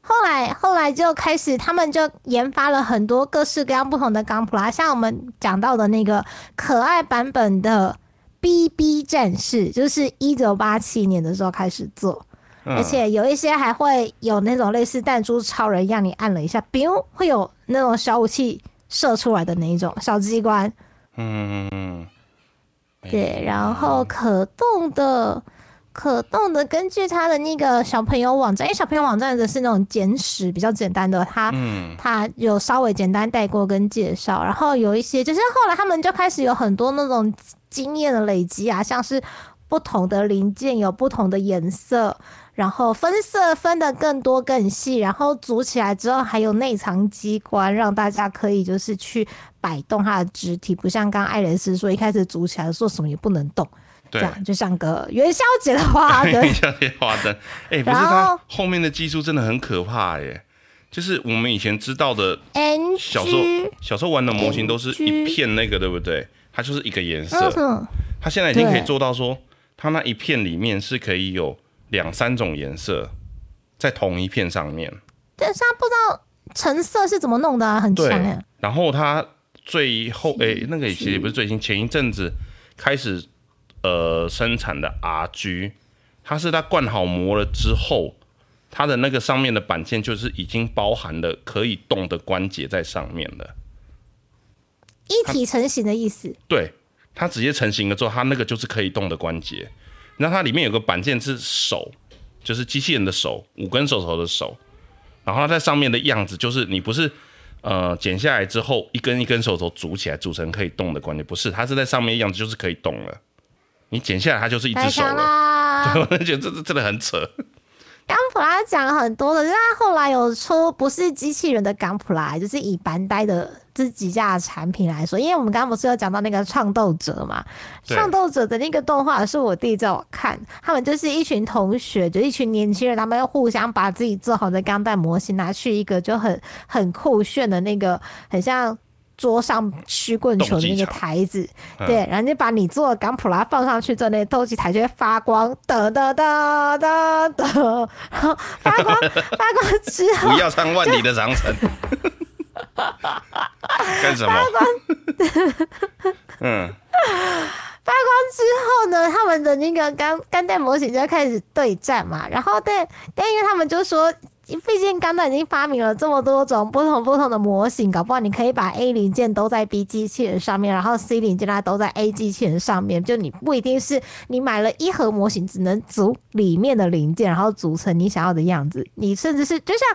后来，后来就开始，他们就研发了很多各式各样不同的钢普拉，像我们讲到的那个可爱版本的。B B 战士就是一九八七年的时候开始做，而且有一些还会有那种类似弹珠超人一样，你按了一下，biu 会有那种小武器射出来的那一种小机关。嗯嗯嗯。对，然后可动的。可动的，根据他的那个小朋友网站，因为小朋友网站的是那种简史比较简单的，他他有稍微简单带过跟介绍，然后有一些就是后来他们就开始有很多那种经验的累积啊，像是不同的零件有不同的颜色，然后分色分的更多更细，然后组起来之后还有内藏机关，让大家可以就是去摆动它的肢体，不像刚刚爱莲丝说一开始组起来说什么也不能动。这样就像个元宵节的花灯，<laughs> 元宵节花灯。哎，不是它后面的技术真的很可怕耶！就是我们以前知道的，小时候小时候玩的模型都是一片那个，对不对？它就是一个颜色。它现在已经可以做到说，它那一片里面是可以有两三种颜色在同一片上面。但是它不知道成色是怎么弄的啊，很强哎。然后它最后哎，那个其实也不是最新，前一阵子开始。呃，生产的 RG，它是它灌好膜了之后，它的那个上面的板件就是已经包含了可以动的关节在上面了，一体成型的意思。对，它直接成型了之后，它那个就是可以动的关节。那它里面有个板件是手，就是机器人的手，五根手头的手。然后它在上面的样子，就是你不是呃剪下来之后一根一根手头组起来组成可以动的关节，不是，它是在上面样子就是可以动了。你剪下来，它就是一只手了。对，<laughs> 我觉得这这真的很扯。钢普拉讲了很多的，就是他后来有出不是机器人的钢普拉，就是以班呆的自己家的产品来说。因为我们刚刚不是有讲到那个创斗者嘛？创斗者的那个动画是我弟在我看，他们就是一群同学，就一群年轻人，他们要互相把自己做好的钢弹模型拿去一个就很很酷炫的那个，很像。桌上曲棍球的那个台子，对，然后你把你做的钢普拉放上去之后，那斗气台就会发光，哒哒哒哒哒，然后发光发光之后，不要唱万里的长城，干什么？发光，嗯，发光之后呢，他们的那个钢钢弹模型就开始对战嘛，然后但但因为他们就说。毕竟钢弹已经发明了这么多种不同不同的模型，搞不好你可以把 A 零件都在 B 机器人上面，然后 C 零件它都在 A 机器人上面。就你不一定是你买了一盒模型，只能组里面的零件，然后组成你想要的样子。你甚至是就像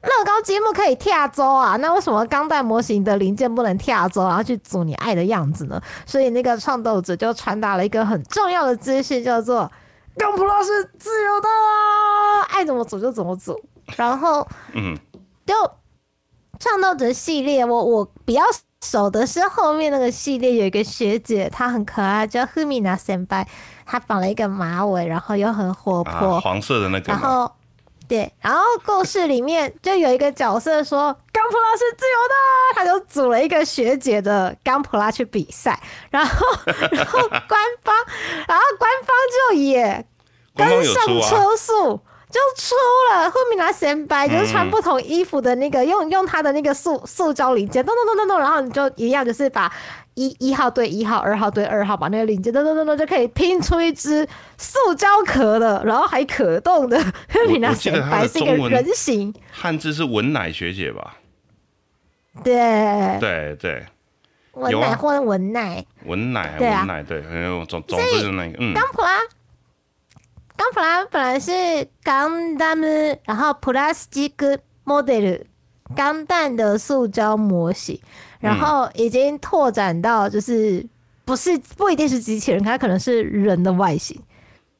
乐高积木可以跳周啊，那为什么钢弹模型的零件不能跳周，然后去组你爱的样子呢？所以那个创作者就传达了一个很重要的资讯，叫做钢普拉是自由的啊，爱怎么组就怎么组。然后，嗯，就创造者系列，我我比较熟的是后面那个系列，有一个学姐，她很可爱，叫 Humina Senpai，她绑了一个马尾，然后又很活泼，黄色的那个。然后，对，然后故事里面就有一个角色说钢普拉是自由的，他就组了一个学姐的钢普拉去比赛，然后，然后官方，然后官方就也跟上车速。就出了后面拿显摆，就是穿不同衣服的那个，用用他的那个塑塑胶零件，咚咚咚咚咚，然后你就一样，就是把一一号对一号，二号对二号，把那个零件咚咚咚咚就可以拼出一只塑胶壳的，然后还可动的。后面 <laughs> 拿显摆是一个人形，汉字是文奶学姐吧？对对对，文奶或者文奶，文奶文奶对，总总之是那个嗯。钢普拉。钢普拉本来是钢弹，然后 plastic model 钢弹的塑胶模型，然后已经拓展到就是不是不一定是机器人，它可能是人的外形，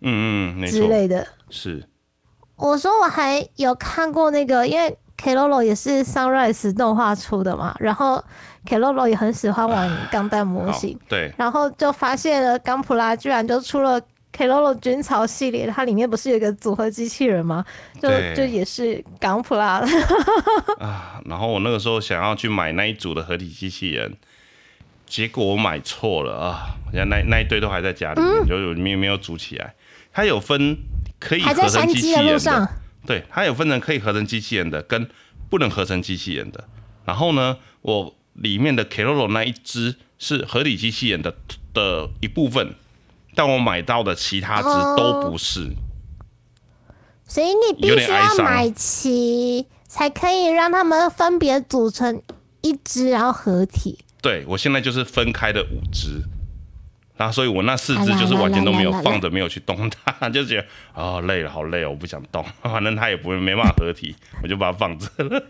嗯嗯，之类的。是，我说我还有看过那个，因为 Klolo 也是 Sunrise 动画出的嘛，然后 Klolo 也很喜欢玩钢弹模型，对，然后就发现了钢普拉居然就出了。Klolo 军曹系列，它里面不是有一个组合机器人吗？就就也是港普拉 <laughs> 啊。然后我那个时候想要去买那一组的合体机器人，结果我买错了啊！现在那那一堆都还在家里面，就有没有没有组起来。它有分可以合成机器人的，对，它有分成可以合成机器人的跟不能合成机器人的。然后呢，我里面的 Klolo 那一只是合体机器人的的一部分。但我买到的其他只都不是，所以你必须要买齐，才可以让他们分别组成一只，然后合体。对，我现在就是分开的五只，然后所以我那四只就是完全都没有放着，没有去动它，<laughs> 就觉得哦累了，好累哦，我不想动，<laughs> 反正它也不会没办法合体，我就把它放着了。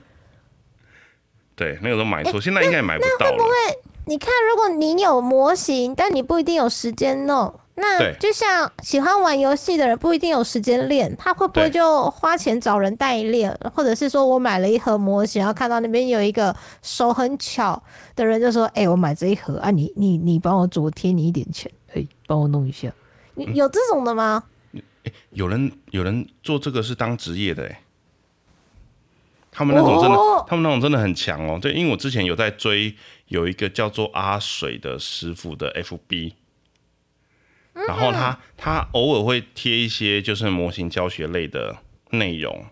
<laughs> 对，那个时候买错，现在应该也买不到了。会不会？你看，如果你有模型，但你不一定有时间弄。那就像喜欢玩游戏的人不一定有时间练，他会不会就花钱找人代练，或者是说我买了一盒模型，然后看到那边有一个手很巧的人就说：“哎，我买这一盒啊，你你你帮我做，贴你一点钱，哎，帮我弄一下。”有这种的吗？有人有人做这个是当职业的哎，他们那种真的，他们那种真的很强哦。对，因为我之前有在追有一个叫做阿水的师傅的 FB。然后他他偶尔会贴一些就是模型教学类的内容，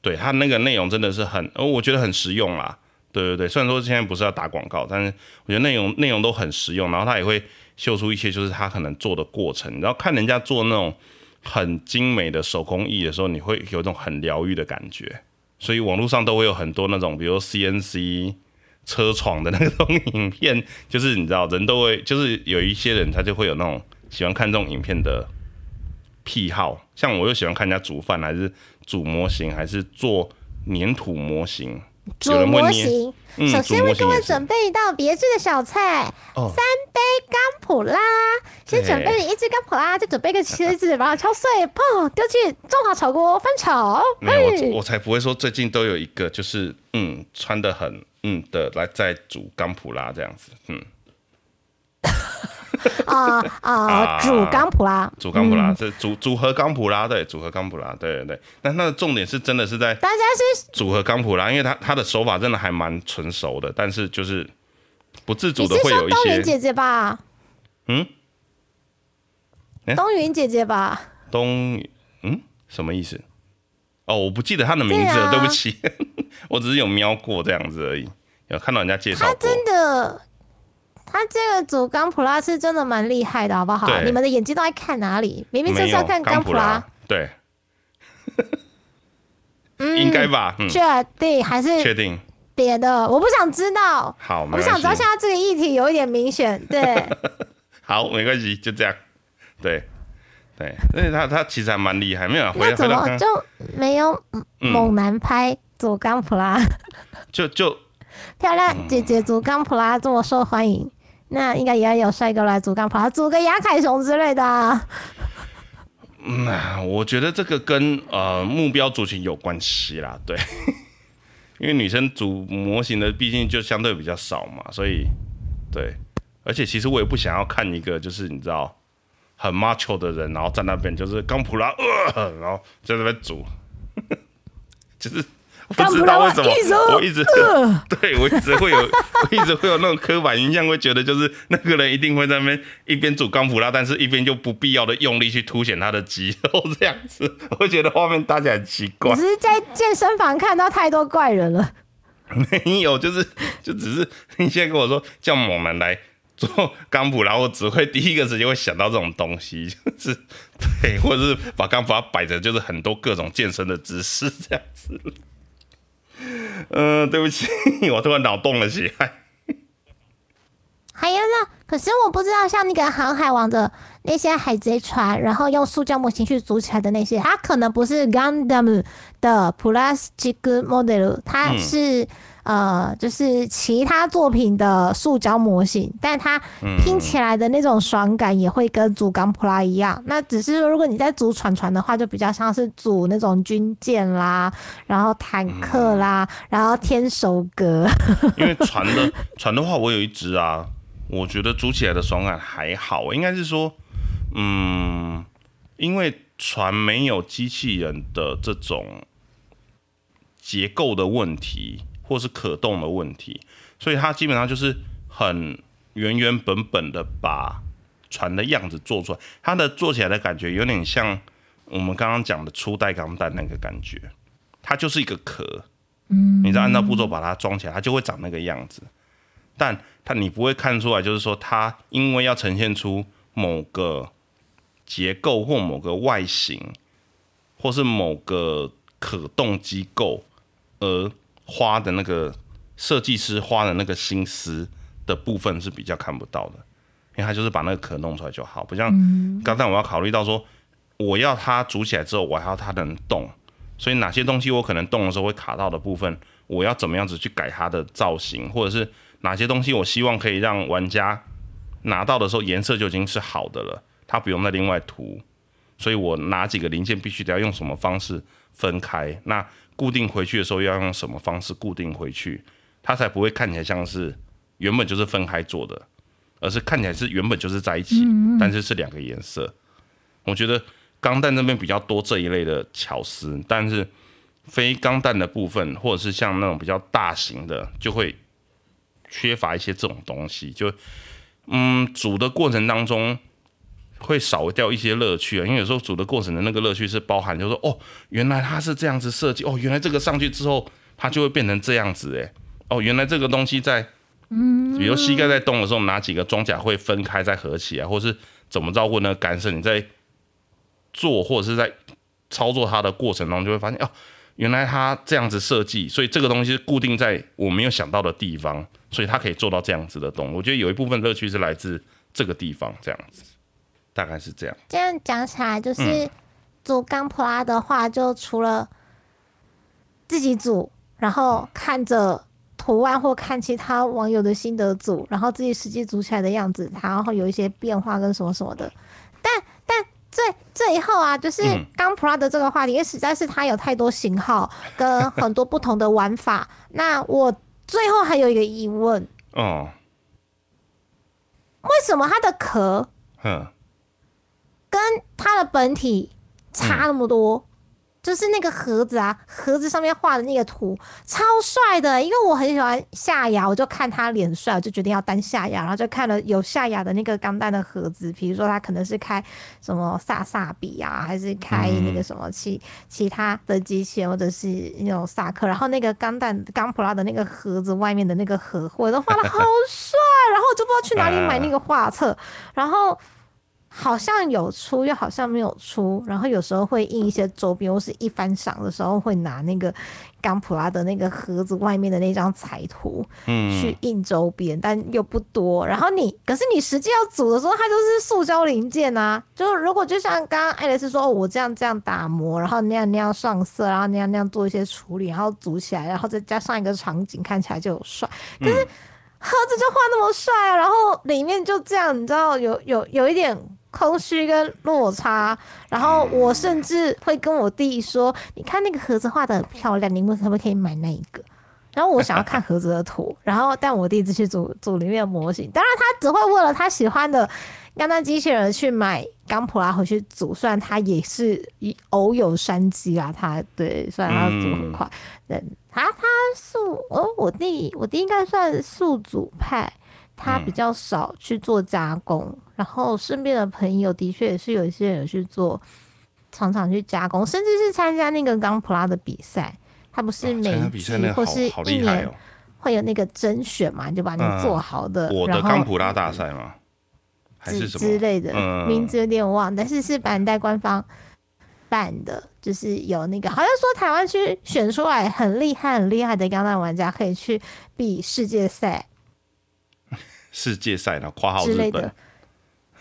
对他那个内容真的是很，呃，我觉得很实用啦。对对对，虽然说现在不是要打广告，但是我觉得内容内容都很实用。然后他也会秀出一些就是他可能做的过程，然后看人家做那种很精美的手工艺的时候，你会有一种很疗愈的感觉。所以网络上都会有很多那种，比如 CNC 车床的那种 <laughs> 影片，就是你知道人都会，就是有一些人他就会有那种。喜欢看这种影片的癖好，像我又喜欢看人家煮饭，还是煮模型，还是做粘土模型。煮模型，首先为各位准备一道别致的小菜——三杯钢普拉。先准备一只钢普拉，再准备一个茄子，把它敲碎，砰，丢进中华炒锅翻炒。没有，我我才不会说最近都有一个就是嗯穿的很嗯的来在煮钢普拉这样子，嗯。啊啊！主钢普拉，主钢普拉是组组合钢普拉，对，组合钢普拉，对对对。但那个重点是真的是在大家是组合钢普拉，因为他他的手法真的还蛮纯熟的，但是就是不自主的会有一些。冬云姐姐吧？嗯？冬云姐姐吧？冬嗯？什么意思？哦，我不记得他的名字了，对不起，<laughs> 我只是有瞄过这样子而已，有看到人家介绍过。他真的。他这个组钢普拉是真的蛮厉害的，好不好？你们的眼睛都在看哪里？明明就是要看钢普拉。对。应该吧？确定还是确定？别的我不想知道。好，我想知道现在这个议题有一点明显。对，<laughs> 好，没关系，就这样。对，对，因为他他其实还蛮厉害，没有。那怎么就没有猛男拍佐冈普拉？就就漂亮姐姐佐冈普拉这么受欢迎，那应该也要有帅哥来佐冈普拉，组个亚凯熊之类的。嗯，我觉得这个跟呃目标族群有关系啦，对，<laughs> 因为女生组模型的毕竟就相对比较少嘛，所以对，而且其实我也不想要看一个就是你知道很 macho 的人，然后在那边就是刚普拉，呃，然后在那边组，<laughs> 就是。不知道为什么，我一直 <laughs> 对我一直会有，我一直会有那种刻板印象，会觉得就是那个人一定会在那边一边煮钢普拉，但是一边就不必要的用力去凸显他的肌肉 <laughs> 这样子，我会觉得画面搭起来很奇怪。只是在健身房看到太多怪人了。<laughs> 没有，就是就只是你现在跟我说叫猛男来做钢普拉，我只会第一个时间会想到这种东西，就是对，或者是把钢普拉摆着，就是很多各种健身的姿势这样子。嗯，<laughs> 对不起，<laughs> 我突然脑洞了起来。还有呢，可是我不知道，像那个航海王的那些海贼船，然后用塑胶模型去组起来的那些，它可能不是 Gundam 的 Plastic Model，它是。呃，就是其他作品的塑胶模型，但它拼起来的那种爽感也会跟组钢普拉一样。那只是如果你在组船船的话，就比较像是组那种军舰啦，然后坦克啦，然后天守阁。<laughs> 因为船的船的话，我有一只啊，我觉得组起来的爽感还好。应该是说，嗯，因为船没有机器人的这种结构的问题。或是可动的问题，所以它基本上就是很原原本本的把船的样子做出来。它的做起来的感觉有点像我们刚刚讲的初代钢弹那个感觉，它就是一个壳，嗯，你再按照步骤把它装起来，它就会长那个样子。但它你不会看出来，就是说它因为要呈现出某个结构或某个外形，或是某个可动机构而。花的那个设计师花的那个心思的部分是比较看不到的，因为他就是把那个壳弄出来就好，不像刚才我要考虑到说，我要它煮起来之后，我还要它能动，所以哪些东西我可能动的时候会卡到的部分，我要怎么样子去改它的造型，或者是哪些东西我希望可以让玩家拿到的时候颜色就已经是好的了，它不用再另外涂，所以我哪几个零件必须得要用什么方式分开，那。固定回去的时候要用什么方式固定回去，它才不会看起来像是原本就是分开做的，而是看起来是原本就是在一起，但是是两个颜色。我觉得钢弹那边比较多这一类的巧思，但是非钢弹的部分，或者是像那种比较大型的，就会缺乏一些这种东西。就嗯，煮的过程当中。会少掉一些乐趣啊，因为有时候煮的过程的那个乐趣是包含，就是说哦，原来它是这样子设计，哦，原来这个上去之后它就会变成这样子，哎，哦，原来这个东西在，嗯，比如膝盖在动的时候，哪几个装甲会分开再合起来，或是怎么着？或那个干涉你在做或者是在操作它的过程中，就会发现哦，原来它这样子设计，所以这个东西是固定在我没有想到的地方，所以它可以做到这样子的动。我觉得有一部分乐趣是来自这个地方，这样子。大概是这样。这样讲起来，就是组钢普拉的话，就除了自己组，然后看着图案或看其他网友的心得组，然后自己实际组起来的样子，然后有一些变化跟什么什么的。但但最最后啊，就是钢普拉的这个话题，因为实在是它有太多型号跟很多不同的玩法。那我最后还有一个疑问哦，为什么它的壳？嗯。跟它的本体差那么多，就是那个盒子啊，盒子上面画的那个图超帅的。因为我很喜欢夏雅，我就看他脸帅，我就决定要单夏雅，然后就看了有夏雅的那个钢弹的盒子，比如说他可能是开什么萨萨比啊，还是开那个什么其其他的机器人，或者是那种萨克，然后那个钢弹钢普拉的那个盒子外面的那个盒，我都画的好帅，然后我就不知道去哪里买那个画册，然后。好像有出，又好像没有出，然后有时候会印一些周边，或是一翻赏的时候会拿那个冈普拉的那个盒子外面的那张彩图，嗯，去印周边，但又不多。然后你，可是你实际要组的时候，它就是塑胶零件啊。就是如果就像刚刚爱丽丝说，我这样这样打磨，然后那样那样上色，然后那样那样做一些处理，然后组起来，然后再加上一个场景，看起来就有帅。可是盒子就画那么帅啊，然后里面就这样，你知道有有有一点。空虚跟落差，然后我甚至会跟我弟说：“你看那个盒子画的很漂亮，你们可不可以买那一个？”然后我想要看盒子的图，然后但我弟只去组组里面的模型。当然，他只会为了他喜欢的钢弹机器人去买钢普拉回去组，虽然他也是偶有山机啊，他对，虽然他组很快，对，他他速哦，我弟我弟应该算速组派。他比较少去做加工，然后身边的朋友的确也是有一些人去做，常常去加工，甚至是参加那个钢普拉的比赛。他不是每一季或是一年会有那个甄选嘛，就把你做好的。我的钢普拉大赛吗？还是什么之类的？名字有点忘，但是是板带官方办的，就是有那个好像说台湾区选出来很厉害、很厉害的钢弹玩家可以去比世界赛。世界赛呢？括号日本，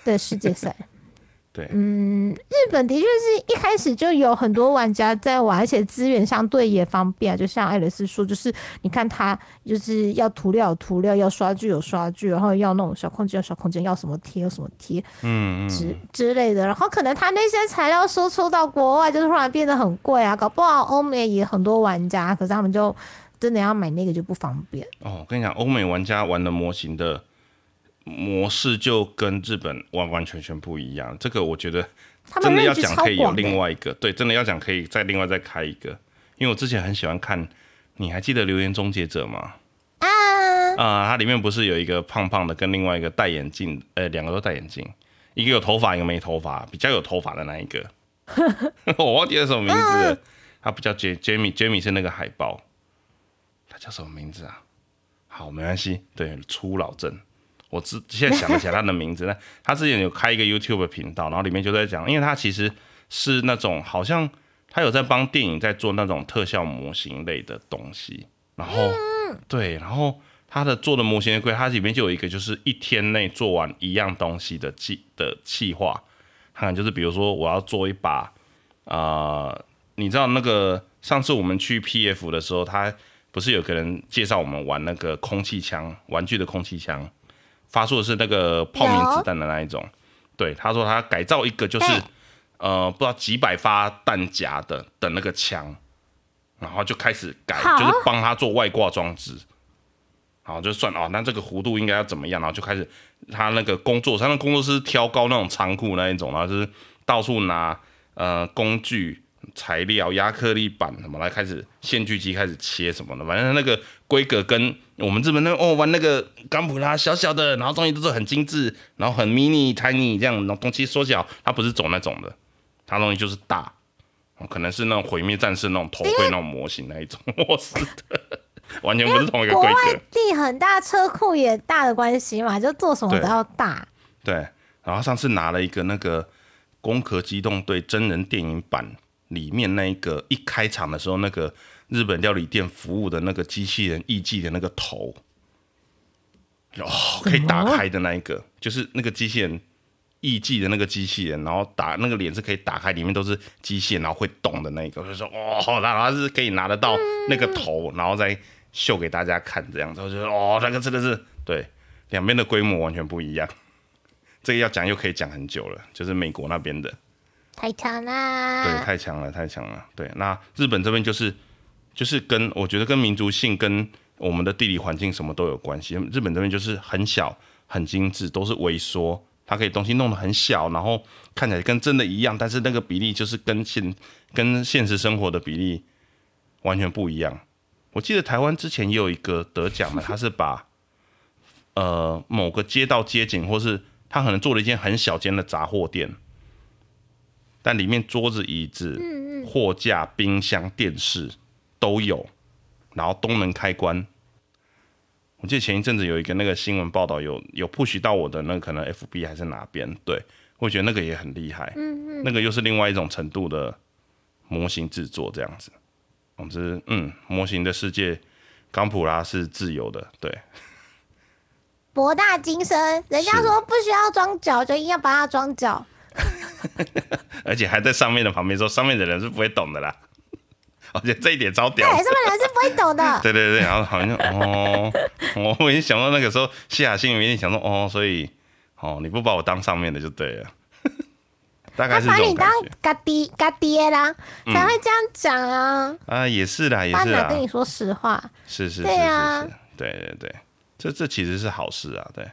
对世界赛，<laughs> 对，嗯，日本的确是一开始就有很多玩家在玩，而且资源相对也方便。就像爱丽丝说，就是你看他就是要涂料有涂料，要刷具有刷具，然后要那种小空间有小空间，要什么贴有什么贴，嗯之之类的。然后可能他那些材料输出到国外，就突然变得很贵啊，搞不好欧美也很多玩家，可是他们就真的要买那个就不方便。哦，我跟你讲，欧美玩家玩的模型的。模式就跟日本完完全全不一样，这个我觉得真的要讲可以有另外一个，对，真的要讲可以再另外再开一个，因为我之前很喜欢看，你还记得《留言终结者》吗？啊啊，它里面不是有一个胖胖的跟另外一个戴眼镜，呃，两个都戴眼镜，一个有头发，一个没头发，比较有头发的那一个，<laughs> 我忘记了什么名字，他不叫杰杰米，杰米是那个海报，他叫什么名字啊？好，没关系，对，初老症。我之现在想得起来他的名字呢。他之前有开一个 YouTube 频道，然后里面就在讲，因为他其实是那种好像他有在帮电影在做那种特效模型类的东西。然后对，然后他的做的模型的规，它里面就有一个就是一天内做完一样东西的计的计划。看，就是比如说我要做一把啊，你知道那个上次我们去 PF 的时候，他不是有个人介绍我们玩那个空气枪玩具的空气枪。发出的是那个泡棉子弹的那一种，对，他说他改造一个就是呃不知道几百发弹夹的的那个枪，然后就开始改，就是帮他做外挂装置，好就算哦，那这个弧度应该要怎么样，然后就开始他那个工作，他那工作室挑高那种仓库那一种，然后就是到处拿呃工具。材料、亚克力板什么来开始线锯机开始切什么的，反正那个规格跟我们日本那哦玩那个钢普拉小小的，然后东西都是很精致，然后很 mini tiny 这样，然后东西缩小，它不是走那种的，它东西就是大，可能是那种毁灭战士那种头盔那种模型那一种模式的，完全不是同一个规格。地很大，车库也大的关系嘛，就做什么都要大。对，然后上次拿了一个那个《攻壳机动队》真人电影版。里面那一个一开场的时候，那个日本料理店服务的那个机器人艺伎的那个头，哦，可以打开的那一个，就是那个机器人艺伎的那个机器人，然后打那个脸是可以打开，里面都是机械，然后会动的那一个，就说哦，然后是可以拿得到那个头，然后再秀给大家看这样子，我觉得哦，那个真的是对两边的规模完全不一样，这个要讲又可以讲很久了，就是美国那边的。太强了，对，太强了，太强了。对，那日本这边就是，就是跟我觉得跟民族性、跟我们的地理环境什么都有关系。日本这边就是很小、很精致，都是微缩，它可以东西弄得很小，然后看起来跟真的一样，但是那个比例就是跟现跟现实生活的比例完全不一样。我记得台湾之前也有一个得奖的，他是把呃某个街道街景，或是他可能做了一间很小间的杂货店。但里面桌子、椅子、货架、冰箱、电视都有，然后都能开关。我记得前一阵子有一个那个新闻报道，有有 push 到我的那可能 FB 还是哪边，对我觉得那个也很厉害。嗯嗯，那个又是另外一种程度的模型制作这样子。总之，嗯，模型的世界，冈普拉是自由的，对。博大精深，人家说不需要装脚，就硬要把它装脚。<laughs> 而且还在上面的旁边说，上面的人是不会懂的啦。<laughs> 而且这一点超屌，对，上面的人是不会懂的。<laughs> 对对对，然后好像哦，我已经想到那个时候，西雅欣里面想说，哦，所以哦，你不把我当上面的就对了。大概是这种感觉。嘎爹嘎爹啦，才会这样讲啊。啊，也是啦，也是啦。跟你说实话。是是是是是，对对对，这这其实是好事啊，对。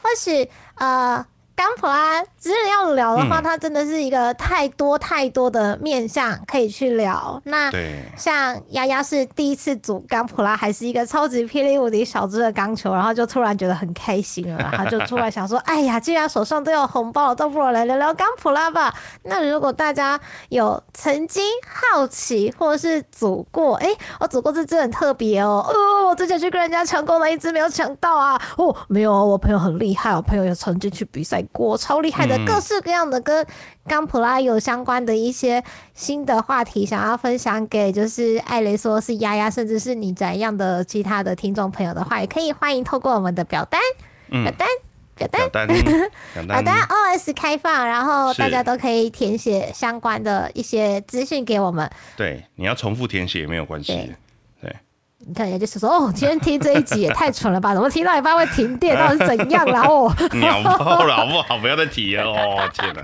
或许呃。冈普拉，只是要聊的话，它真的是一个太多太多的面向可以去聊。那像丫丫是第一次组刚普拉，还是一个超级霹雳无敌小只的钢球，然后就突然觉得很开心了，<laughs> 然后就突然想说：哎呀，既然手上都有红包了，倒不如来聊聊刚普拉吧。那如果大家有曾经好奇或者是组过，哎，我组过这只很特别哦，哦，我之前去跟人家抢功了一只没有抢到啊，哦，没有，我朋友很厉害，我朋友有曾经去比赛。国超厉害的，各式各样的跟刚普拉有相关的一些新的话题，想要分享给就是艾雷说是丫丫，甚至是你怎样的其他的听众朋友的话，也可以欢迎透过我们的表单，表单，表单，表单，<laughs> OS 开放，然后大家都可以填写相关的一些资讯给我们。对，你要重复填写也没有关系。你看，也就是说，哦，今天听这一集也太蠢了吧？怎么听到一半会停电？到底是怎样了？哦，鸟爆了，好不好？不要再提了哦！天哪！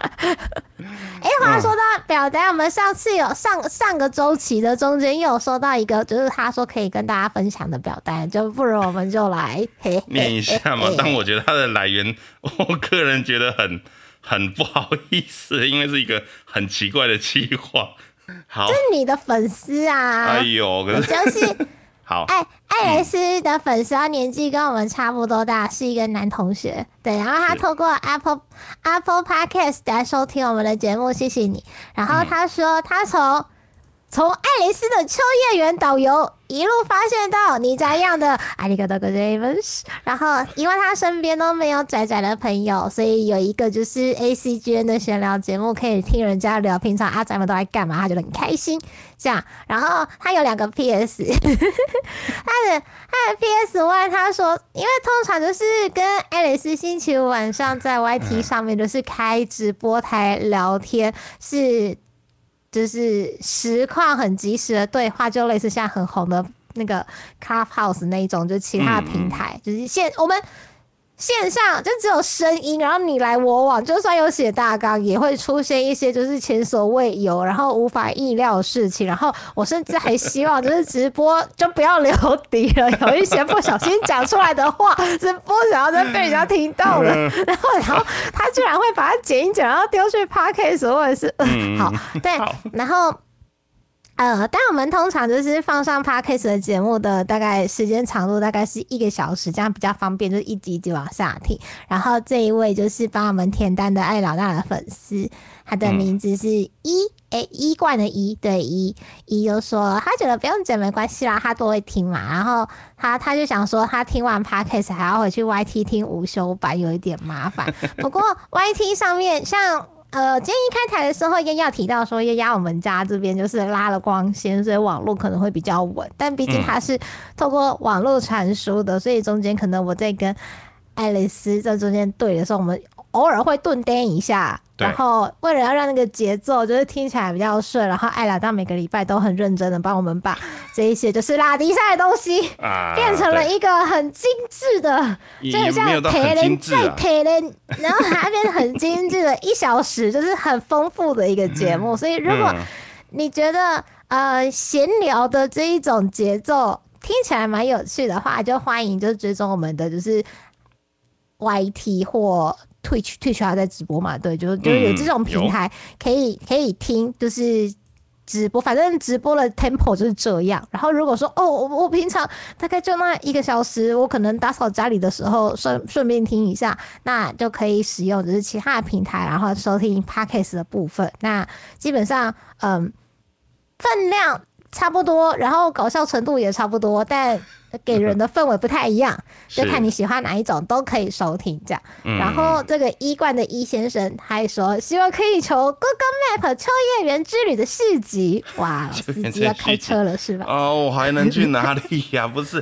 哎，话说到表单，我们上次有上上个周期的中间又有收到一个，就是他说可以跟大家分享的表单，就不如我们就来念一下嘛。但我觉得它的来源，我个人觉得很很不好意思，因为是一个很奇怪的计划。好，是你的粉丝啊！哎呦，可是。好，艾艾蕾斯的粉丝，他年纪跟我们差不多大，是一个男同学。对，然后他透过 Apple Apple Podcast 来收听我们的节目，谢谢你。然后他说，他从。从爱丽丝的秋叶原导游一路发现到你这样的阿里嘎多哥 James，然后因为他身边都没有仔仔的朋友，所以有一个就是 A C G N 的闲聊节目，可以听人家聊平常阿仔们都在干嘛，他觉得很开心。这样，然后他有两个 P S，<laughs> 他的他的 P S One，他说，因为通常就是跟爱丽丝星期五晚上在 Y T 上面就是开直播台聊天是。就是实况很及时的对话，就类似现在很红的那个 Clubhouse 那一种，就是其他的平台，就是现我们。线上就只有声音，然后你来我往，就算有写大纲，也会出现一些就是前所未有，然后无法意料的事情。然后我甚至还希望就是直播就不要留底了，有一些不小心讲出来的话是不想要再被人家听到了。然后，然后他居然会把它剪一剪，然后丢去 Podcast 或者是好对，然后。呃，但我们通常就是放上 podcast 的节目的大概时间长度大概是一个小时，这样比较方便，就是一集一集往下听。然后这一位就是帮我们填单的爱老大的粉丝，他的名字是一诶一冠的一对一一就说他觉得不用剪没关系啦，他都会听嘛。然后他他就想说他听完 podcast 还要回去 YT 听午休版，有一点麻烦。不过 YT 上面像。呃，今天一开台的时候，也要提到说，要压我们家这边就是拉了光纤，所以网络可能会比较稳。但毕竟它是透过网络传输的，所以中间可能我在跟爱丽丝在中间对的时候，我们偶尔会顿颠一下。然后为了要让那个节奏就是听起来比较顺，然后艾拉到每个礼拜都很认真的帮我们把这一些就是拉迪赛的东西变成了一个很精致的，就很像铁人再铁人，然后还变得很精致的一小时，就是很丰富的一个节目。所以如果你觉得呃闲聊的这一种节奏听起来蛮有趣的话，就欢迎就是追踪我们的就是 YT 或。Twitch Twitch 还在直播嘛？对，就就是有这种平台可以可以听，就是直播，反正直播的 tempo 就是这样。然后如果说哦，我我平常大概就那一个小时，我可能打扫家里的时候顺顺便听一下，那就可以使用就是其他的平台，然后收听 podcast 的部分。那基本上，嗯，分量。差不多，然后搞笑程度也差不多，但给人的氛围不太一样，<laughs> 就看你喜欢哪一种都可以收听这样。然后这个一冠的一先生还说，希望可以求《Google Map 秋叶原之旅》的续集。哇，<laughs> 司机要开车了是吧？哦，我还能去哪里呀？不是，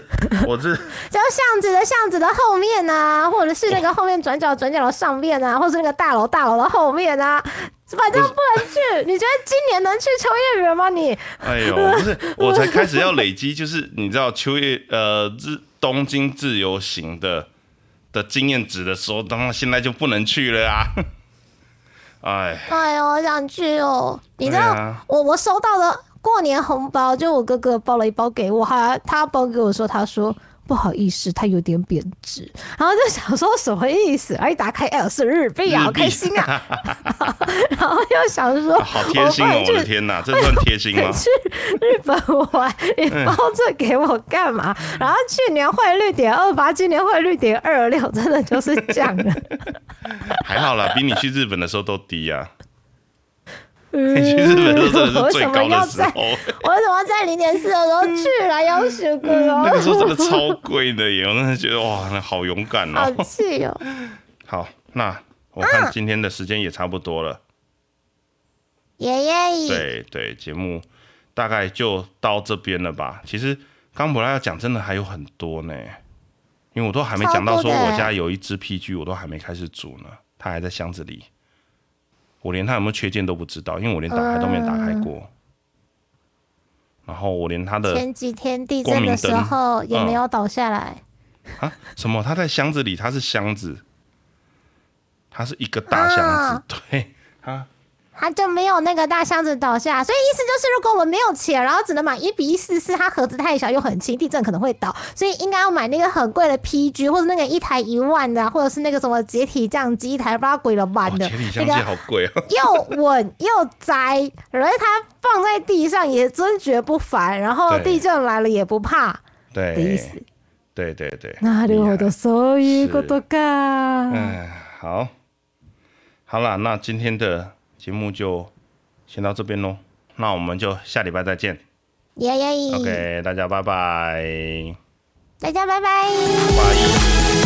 我这 <laughs> 就巷子的巷子的后面啊，或者是那个后面转角转角的上面啊，或是那个大楼大楼的后面啊。反正不能去，你觉得今年能去秋叶原吗？你？哎呦，不是，<laughs> 我才开始要累积，就是你知道秋叶呃日东京自由行的的经验值的时候，当然现在就不能去了啊。<laughs> 哎，哎呦，我想去哦。你知道我我收到的过年红包，就我哥哥包了一包给我，还他包给我说，他说。不好意思，它有点贬值，然后就想说什么意思？然后一打开，L，是日币啊，好开心啊！<laughs> 然后又想说，好贴心哦，我的天哪，这算贴心吗？<laughs> 去日本玩，<laughs> 你包这给我干嘛？然后去年汇率点二八，今年汇率点二六，真的就是降了。还好啦，比你去日本的时候都低啊。<laughs> 其实真的是最高的时候。我为什么在零点四的时候去了？<laughs> 要求哥那个时候真的超贵的耶！我真的觉得哇，那好勇敢哦。<laughs> 好气哦。好，那我看今天的时间也差不多了。爷爷。对对，节目大概就到这边了吧？其实刚本来要讲，真的还有很多呢，因为我都还没讲到说我家有一只 PG，我都还没开始煮呢，它还在箱子里。我连它有没有缺件都不知道，因为我连打开都没有打开过。然后我连他的前几天地震的时候也没有倒下来啊？什么？他在箱子里，他是箱子，他是一个大箱子，对啊。它就没有那个大箱子倒下，所以意思就是，如果我们没有钱，然后只能买一比一四四，它盒子太小又很轻，地震可能会倒，所以应该要买那个很贵的 PG，或者那个一台一万的，或者是那个什么解体相机一台不知道贵了万的，解体相机好贵啊，又稳又窄，而且它放在地上也真绝不凡，然后地震来了也不怕，对的意思，对对对，なるほどそういうことか。嗯，好，好了，那今天的。 节目就先到这边喽，那我们就下礼拜再见。耶耶，OK，大家拜拜。大家拜拜。拜。